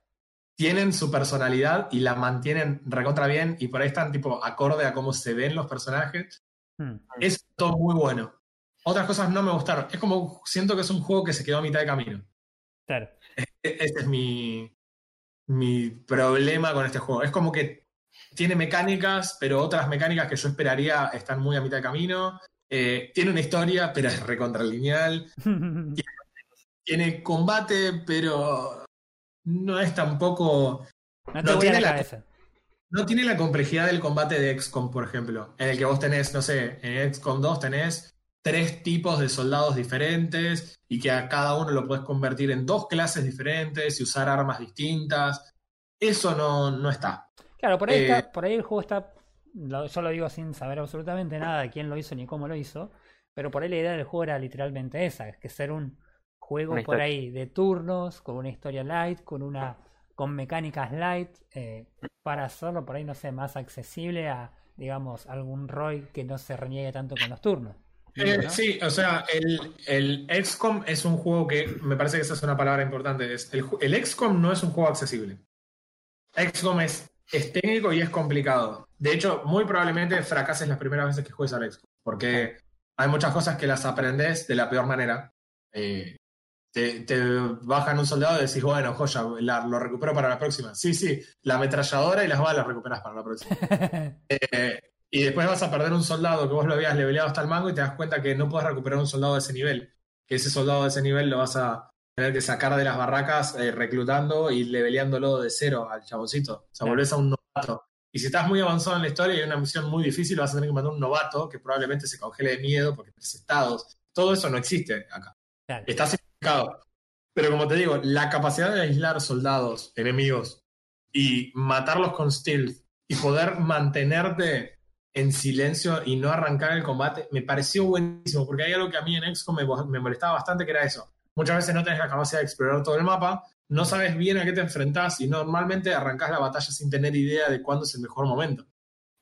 tienen su personalidad y la mantienen recontra bien y por ahí están tipo acorde a cómo se ven los personajes. Hmm. Es todo muy bueno. Otras cosas no me gustaron. Es como, siento que es un juego que se quedó a mitad de camino. Claro. E- Ese es mi, mi problema con este juego. Es como que tiene mecánicas, pero otras mecánicas que yo esperaría están muy a mitad de camino. Eh, tiene una historia, pero es recontralineal. Tiene combate, pero no es tampoco. No tiene la. No tiene la complejidad del combate de XCOM, por ejemplo, en el que vos tenés, no sé, en XCOM 2 tenés tres tipos de soldados diferentes y que a cada uno lo podés convertir en dos clases diferentes y usar armas distintas. Eso no, no está. Claro, por ahí, Eh, está- por ahí el juego está. lo- yo lo digo sin saber absolutamente nada de quién lo hizo ni cómo lo hizo. Pero por ahí la idea del juego era literalmente esa: es que ser un juego por ahí de turnos, con una historia light, con una con mecánicas light, eh, para hacerlo por ahí, no sé, más accesible a, digamos, algún ROI que no se reniegue tanto con los turnos. Eh. Sí, o sea, el, el XCOM es un juego que me parece que esa es una palabra importante. Es, el, el XCOM no es un juego accesible. XCOM es, es técnico y es complicado. De hecho, muy probablemente fracases las primeras veces que juegues al XCOM, porque hay muchas cosas que las aprendes de la peor manera. Eh, te, te bajan un soldado y decís, bueno, joya, la- lo recupero para la próxima. Sí, sí, la ametralladora y las balas recuperas para la próxima. Eh, y después vas a perder un soldado que vos lo habías leveleado hasta el mango y te das cuenta que no puedes recuperar un soldado de ese nivel. Que ese soldado de ese nivel lo vas a tener que sacar de las barracas eh, reclutando y leveleándolo de cero al chaboncito. O sea, volvés a un novato. Y si estás muy avanzado en la historia y hay una misión muy difícil, vas a tener que mandar un novato que probablemente se congele de miedo porque tenés estados. Todo eso no existe acá. Claro. Está simplificado. Pero como te digo, la capacidad de aislar soldados, enemigos, y matarlos con stealth y poder mantenerte en silencio y no arrancar el combate, me pareció buenísimo, porque hay algo que a mí en XCOM me, me molestaba bastante, que era eso. Muchas veces no tenés la capacidad de explorar todo el mapa, no sabes bien a qué te enfrentás y normalmente arrancás la batalla sin tener idea de cuándo es el mejor momento.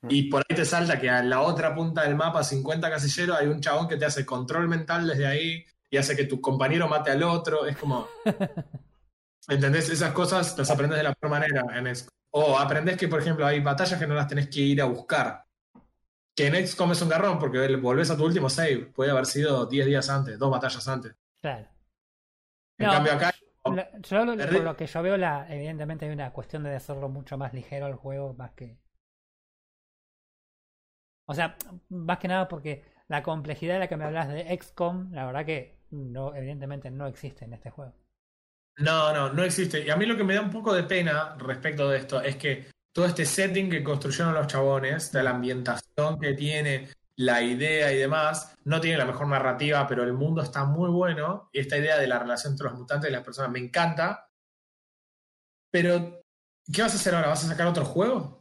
Y por ahí te salta que a la otra punta del mapa, 50 casilleros, hay un chabón que te hace control mental desde ahí y hace que tu compañero mate al otro. Es como. ¿Entendés? Esas cosas las aprendes de la peor manera en XCOM. O aprendes que, por ejemplo, hay batallas que no las tenés que ir a buscar. Que en XCOM es un garrón porque volvés a tu último save. Puede haber sido 10 días antes, dos batallas antes. Claro. En No, cambio, acá. Yo lo- por lo que yo veo, la, evidentemente hay una cuestión de hacerlo mucho más ligero al juego, más que. O sea, más que nada porque la complejidad de la que me hablas de XCOM, la verdad que no, evidentemente no existe en este juego. No, no, no existe. Y a mí lo que me da un poco de pena respecto de esto es que todo este setting que construyeron los chabones, de la ambientación que tiene, la idea y demás, no tiene la mejor narrativa, pero el mundo está muy bueno. Y esta idea de la relación entre los mutantes y las personas me encanta. Pero, ¿qué vas a hacer ahora? ¿Vas a sacar otro juego?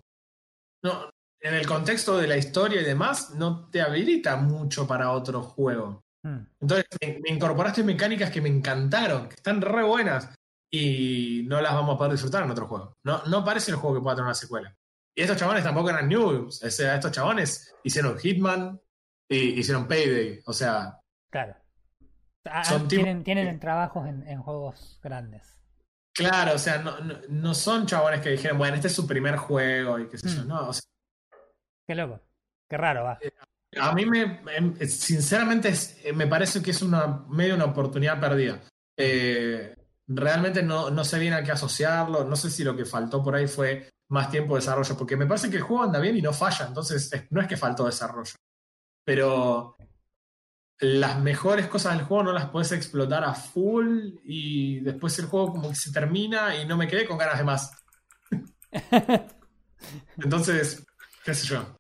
No, en el contexto de la historia y demás, no te habilita mucho para otro juego. Hmm. Entonces me, me incorporaste mecánicas que me encantaron, que están re buenas. Y no las vamos a poder disfrutar en otro juego. No, no parece el juego que pueda tener una secuela. Y estos chabones tampoco eran news. O sea, estos chabones hicieron Hitman y hicieron Payday. O sea, Claro. Ah, Son tipo- tienen, tienen trabajos en, en juegos grandes. claro, o sea, no, no, no son chabones que dijeron, bueno, este es su primer juego y qué sé yo. Mm. No, o sea, Qué loco. Qué raro, va. a mí me, em, sinceramente, eh, me parece que es una medio una oportunidad perdida. Eh, realmente no, no sé bien a qué asociarlo. No sé si lo que faltó por ahí fue más tiempo de desarrollo, porque me parece que el juego anda bien y no falla. Entonces, es- no es que faltó desarrollo. Pero las mejores cosas del juego no las puedes explotar a full y después el juego como que se termina y no me quedé con ganas de más. Entonces, qué sé yo.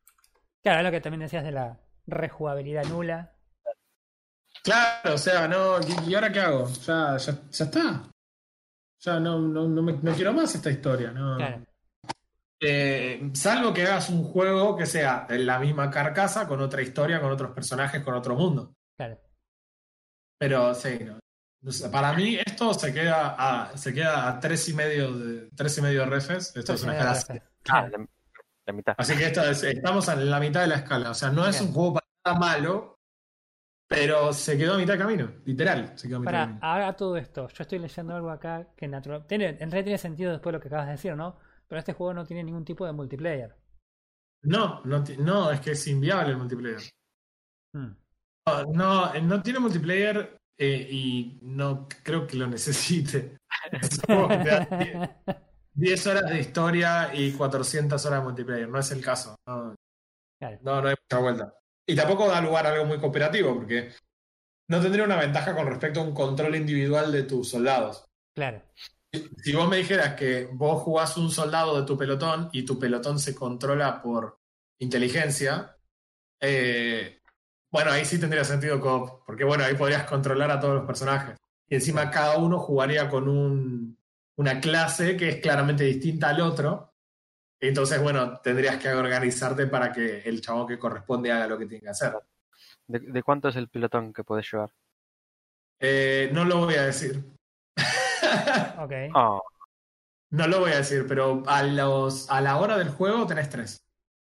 Claro, lo que también decías de la rejugabilidad nula. Claro, o sea, no, ¿y y ahora qué hago? Ya, ya, ya está. Ya no, no, no, me- no quiero más esta historia. No. Claro. Eh, salvo que hagas un juego que sea en la misma carcasa, con otra historia, con otros personajes, con otro mundo. Claro. Pero sí, no. Para mí esto se queda a, se queda a tres y medio de tres y medio refes. Esto es una escala así. Ah, la, la mitad. Así que esto es- estamos en la mitad de la escala. O sea, no es un juego para nada malo, pero se quedó a mitad de camino. Literal, se quedó a mitad de Para, camino. ahora todo esto, yo estoy leyendo algo acá que natural, tiene, en realidad tiene sentido después de lo que acabas de decir, ¿no? Pero este juego no tiene ningún tipo de multiplayer. No, no, no, es que es inviable el multiplayer. Hmm. No, no, no tiene multiplayer eh, y no creo que lo necesite. Es como que da 10 horas de historia y 400 horas de multiplayer. No es el caso. No, Claro. no, no hay mucha vuelta. Y tampoco da lugar a algo muy cooperativo, porque no tendría una ventaja con respecto a un control individual de tus soldados. Claro. Si vos me dijeras que vos jugás un soldado de tu pelotón y tu pelotón se controla por inteligencia, eh, bueno, ahí sí tendría sentido coop, porque bueno, ahí podrías controlar a todos los personajes. Y encima cada uno jugaría con un, una clase que es claramente distinta al otro. Entonces, bueno, tendrías que organizarte para que el chabón que corresponde haga lo que tiene que hacer. ¿De, de cuánto es el pelotón que puedes llevar? Eh, no lo voy a decir. Ok. Ah, No lo voy a decir, pero a, los, a la hora del juego tenés tres.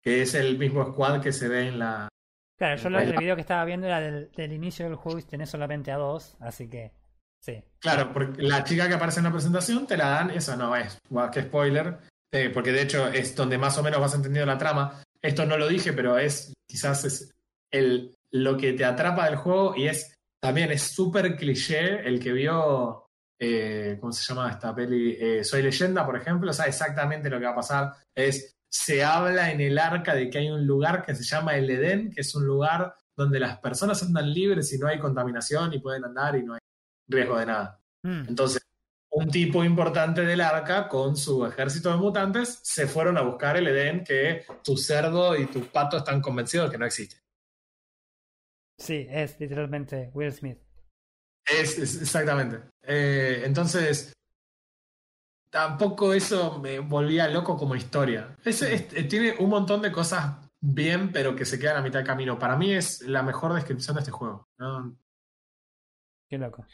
Que es el mismo squad que se ve en la. Claro, yo lo, el video que estaba viendo era del, del inicio del juego y tenés solamente a dos, así que sí. Claro, porque la chica que aparece en la presentación te la dan, eso no es, guau, qué spoiler, eh, porque de hecho es donde más o menos vas entendiendo la trama. Esto no lo dije, pero es quizás es el, lo que te atrapa del juego y es también es súper cliché el que vio, eh, ¿cómo se llama esta peli? Eh, Soy leyenda, por ejemplo, sabe exactamente lo que va a pasar. Es, se habla en el arca de que hay un lugar que se llama el Edén, que es un lugar donde las personas andan libres y no hay contaminación y pueden andar y no hay riesgo de nada. Hmm. Entonces, un tipo importante del arca con su ejército de mutantes se fueron a buscar el Edén que tu cerdo y tu pato están convencidos de que no existe. Sí, es literalmente Will Smith. Es, es- exactamente. Eh, entonces, tampoco eso me volvía loco como historia. Es- eh, tiene un montón de cosas bien, pero que se quedan a mitad de camino. Para mí es la mejor descripción de este juego. ¿no? Qué loco.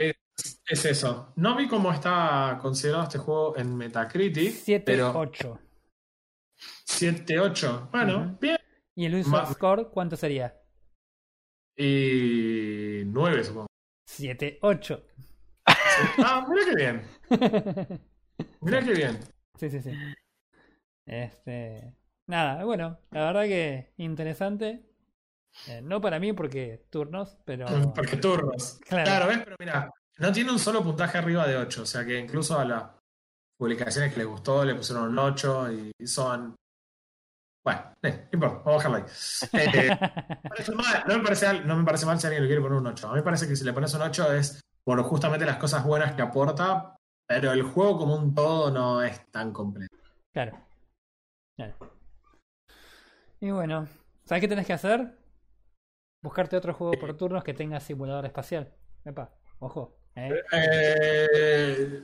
Es eso. No vi cómo está considerado este juego en Metacritic, 7, pero 8. 7-8. Bueno, Ujú. bien. ¿Y el Ma- score cuánto sería? Y 9, supongo. 7, 8. Ah, mira qué bien. Mira qué bien. Sí, sí, sí. Este. Nada, bueno, la verdad que interesante. Eh, no para mí porque turnos, pero. Porque turnos. Claro. Claro, ¿ves? Pero mira, no tiene un solo puntaje arriba de 8. O sea que incluso a las publicaciones que les gustó le pusieron un 8 y son. Bueno, eh, no importa, vamos a bajarlo ahí. Eh, me parece mal, no, me parece, no me parece mal si alguien le quiere poner un 8. A mí me parece que si le pones un 8 es por justamente las cosas buenas que aporta, pero el juego como un todo no es tan completo. Claro. Claro. Y bueno, ¿sabes qué tenés que hacer? Buscarte otro juego por turnos que tenga simulador espacial. Epa, ojo. ¿Eh? Eh,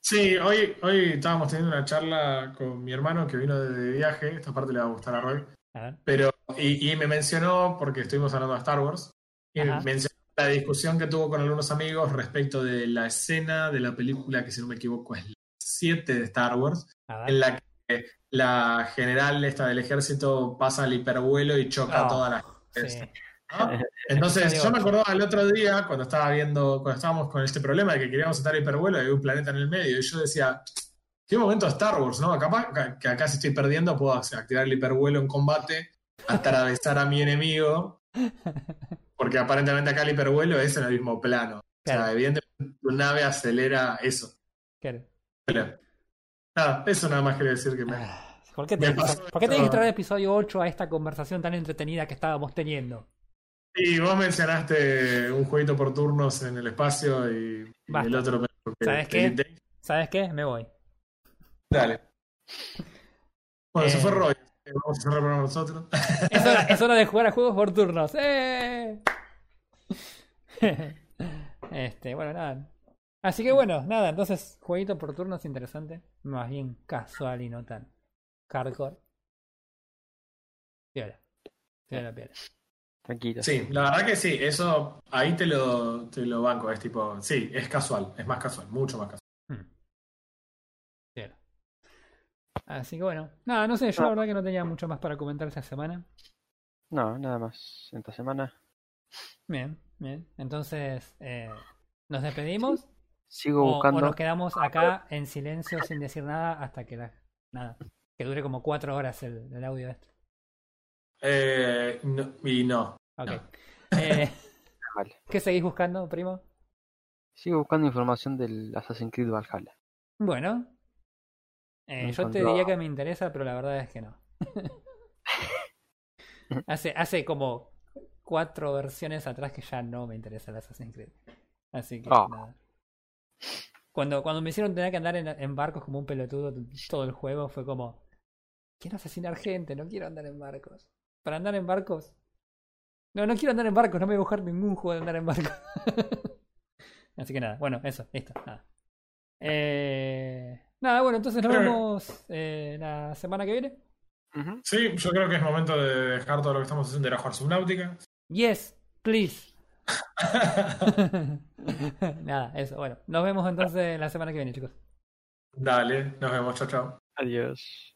sí, hoy, hoy estábamos teniendo una charla con mi hermano que vino de viaje. Esta parte le va a gustar a Roy. A ver. Pero, y, y me mencionó, porque estuvimos hablando de Star Wars, y Ajá. mencionó la discusión que tuvo con algunos amigos respecto de la escena de la película, que si no me equivoco es la 7 de Star Wars, A en la que la general esta del ejército pasa al hipervuelo y choca Oh, todas las Sí. ¿No? Entonces, yo me acordaba el otro día, cuando estaba viendo, cuando estábamos con este problema de que queríamos estar hipervuelo y había un planeta en el medio, y yo decía, qué momento Star Wars, ¿no? Capaz que- acá si estoy perdiendo puedo activar el hipervuelo en combate, atravesar a mi enemigo, porque aparentemente acá el hipervuelo es en el mismo plano. O sea, evidentemente tu nave acelera eso. Claro. Pero, nada, eso nada más quería decir que me... Ah, ¿Por qué Me tenés que, pasó ¿por qué tenés que esto. traer el episodio 8 a esta conversación tan entretenida que estábamos teniendo? Y vos mencionaste un jueguito por turnos en el espacio y, el otro... porque- ¿Sabes qué? ¿Sabes qué? Me voy. Dale. Bueno, se Eh. fue Roy. Vamos a cerrar para nosotros. Es hora, es hora de jugar a juegos por turnos. ¡Eh! Este, bueno, nada. Así que bueno, nada, entonces, jueguito por turnos interesante. Más bien casual y no tan hardcore. Piola. Piola, piola. Tranquilo. Sí, la verdad que sí, eso ahí te lo, te lo banco. Es tipo, sí, es casual, es más casual, mucho más casual. Hmm. Así que bueno, nada, no sé, yo la verdad que no tenía mucho más para comentar esta semana. No, nada más. Esta semana Bien, bien. Entonces, eh, ¿nos despedimos? sigo O, o buscando. nos quedamos acá en silencio sin decir nada hasta que la, nada, que dure como cuatro horas el, el audio este. Eh, no- y no. Ok. No. Eh, Vale. ¿Qué seguís buscando, primo? Sigo buscando información del Assassin's Creed Valhalla. Bueno. Eh, yo te diría que me interesa, pero la verdad es que no. hace, hace como cuatro versiones atrás que ya no me interesa el Assassin's Creed. Así que Ah. nada. Cuando, cuando me hicieron tener que andar en, en barcos como un pelotudo todo el juego, fue como, quiero asesinar gente, no quiero andar en barcos. Para andar en barcos. No, no quiero andar en barcos, no me voy a buscar ningún juego de andar en barcos. Así que nada, bueno, eso, listo, nada. Eh, nada, bueno, entonces nos vemos eh, la semana que viene. Sí, yo creo que es momento de dejar todo lo que estamos haciendo y ir a jugar Subnáutica. Yes, please. nada, eso, bueno. Nos vemos entonces la semana que viene, chicos. Dale, nos vemos, chao, chao. Adiós.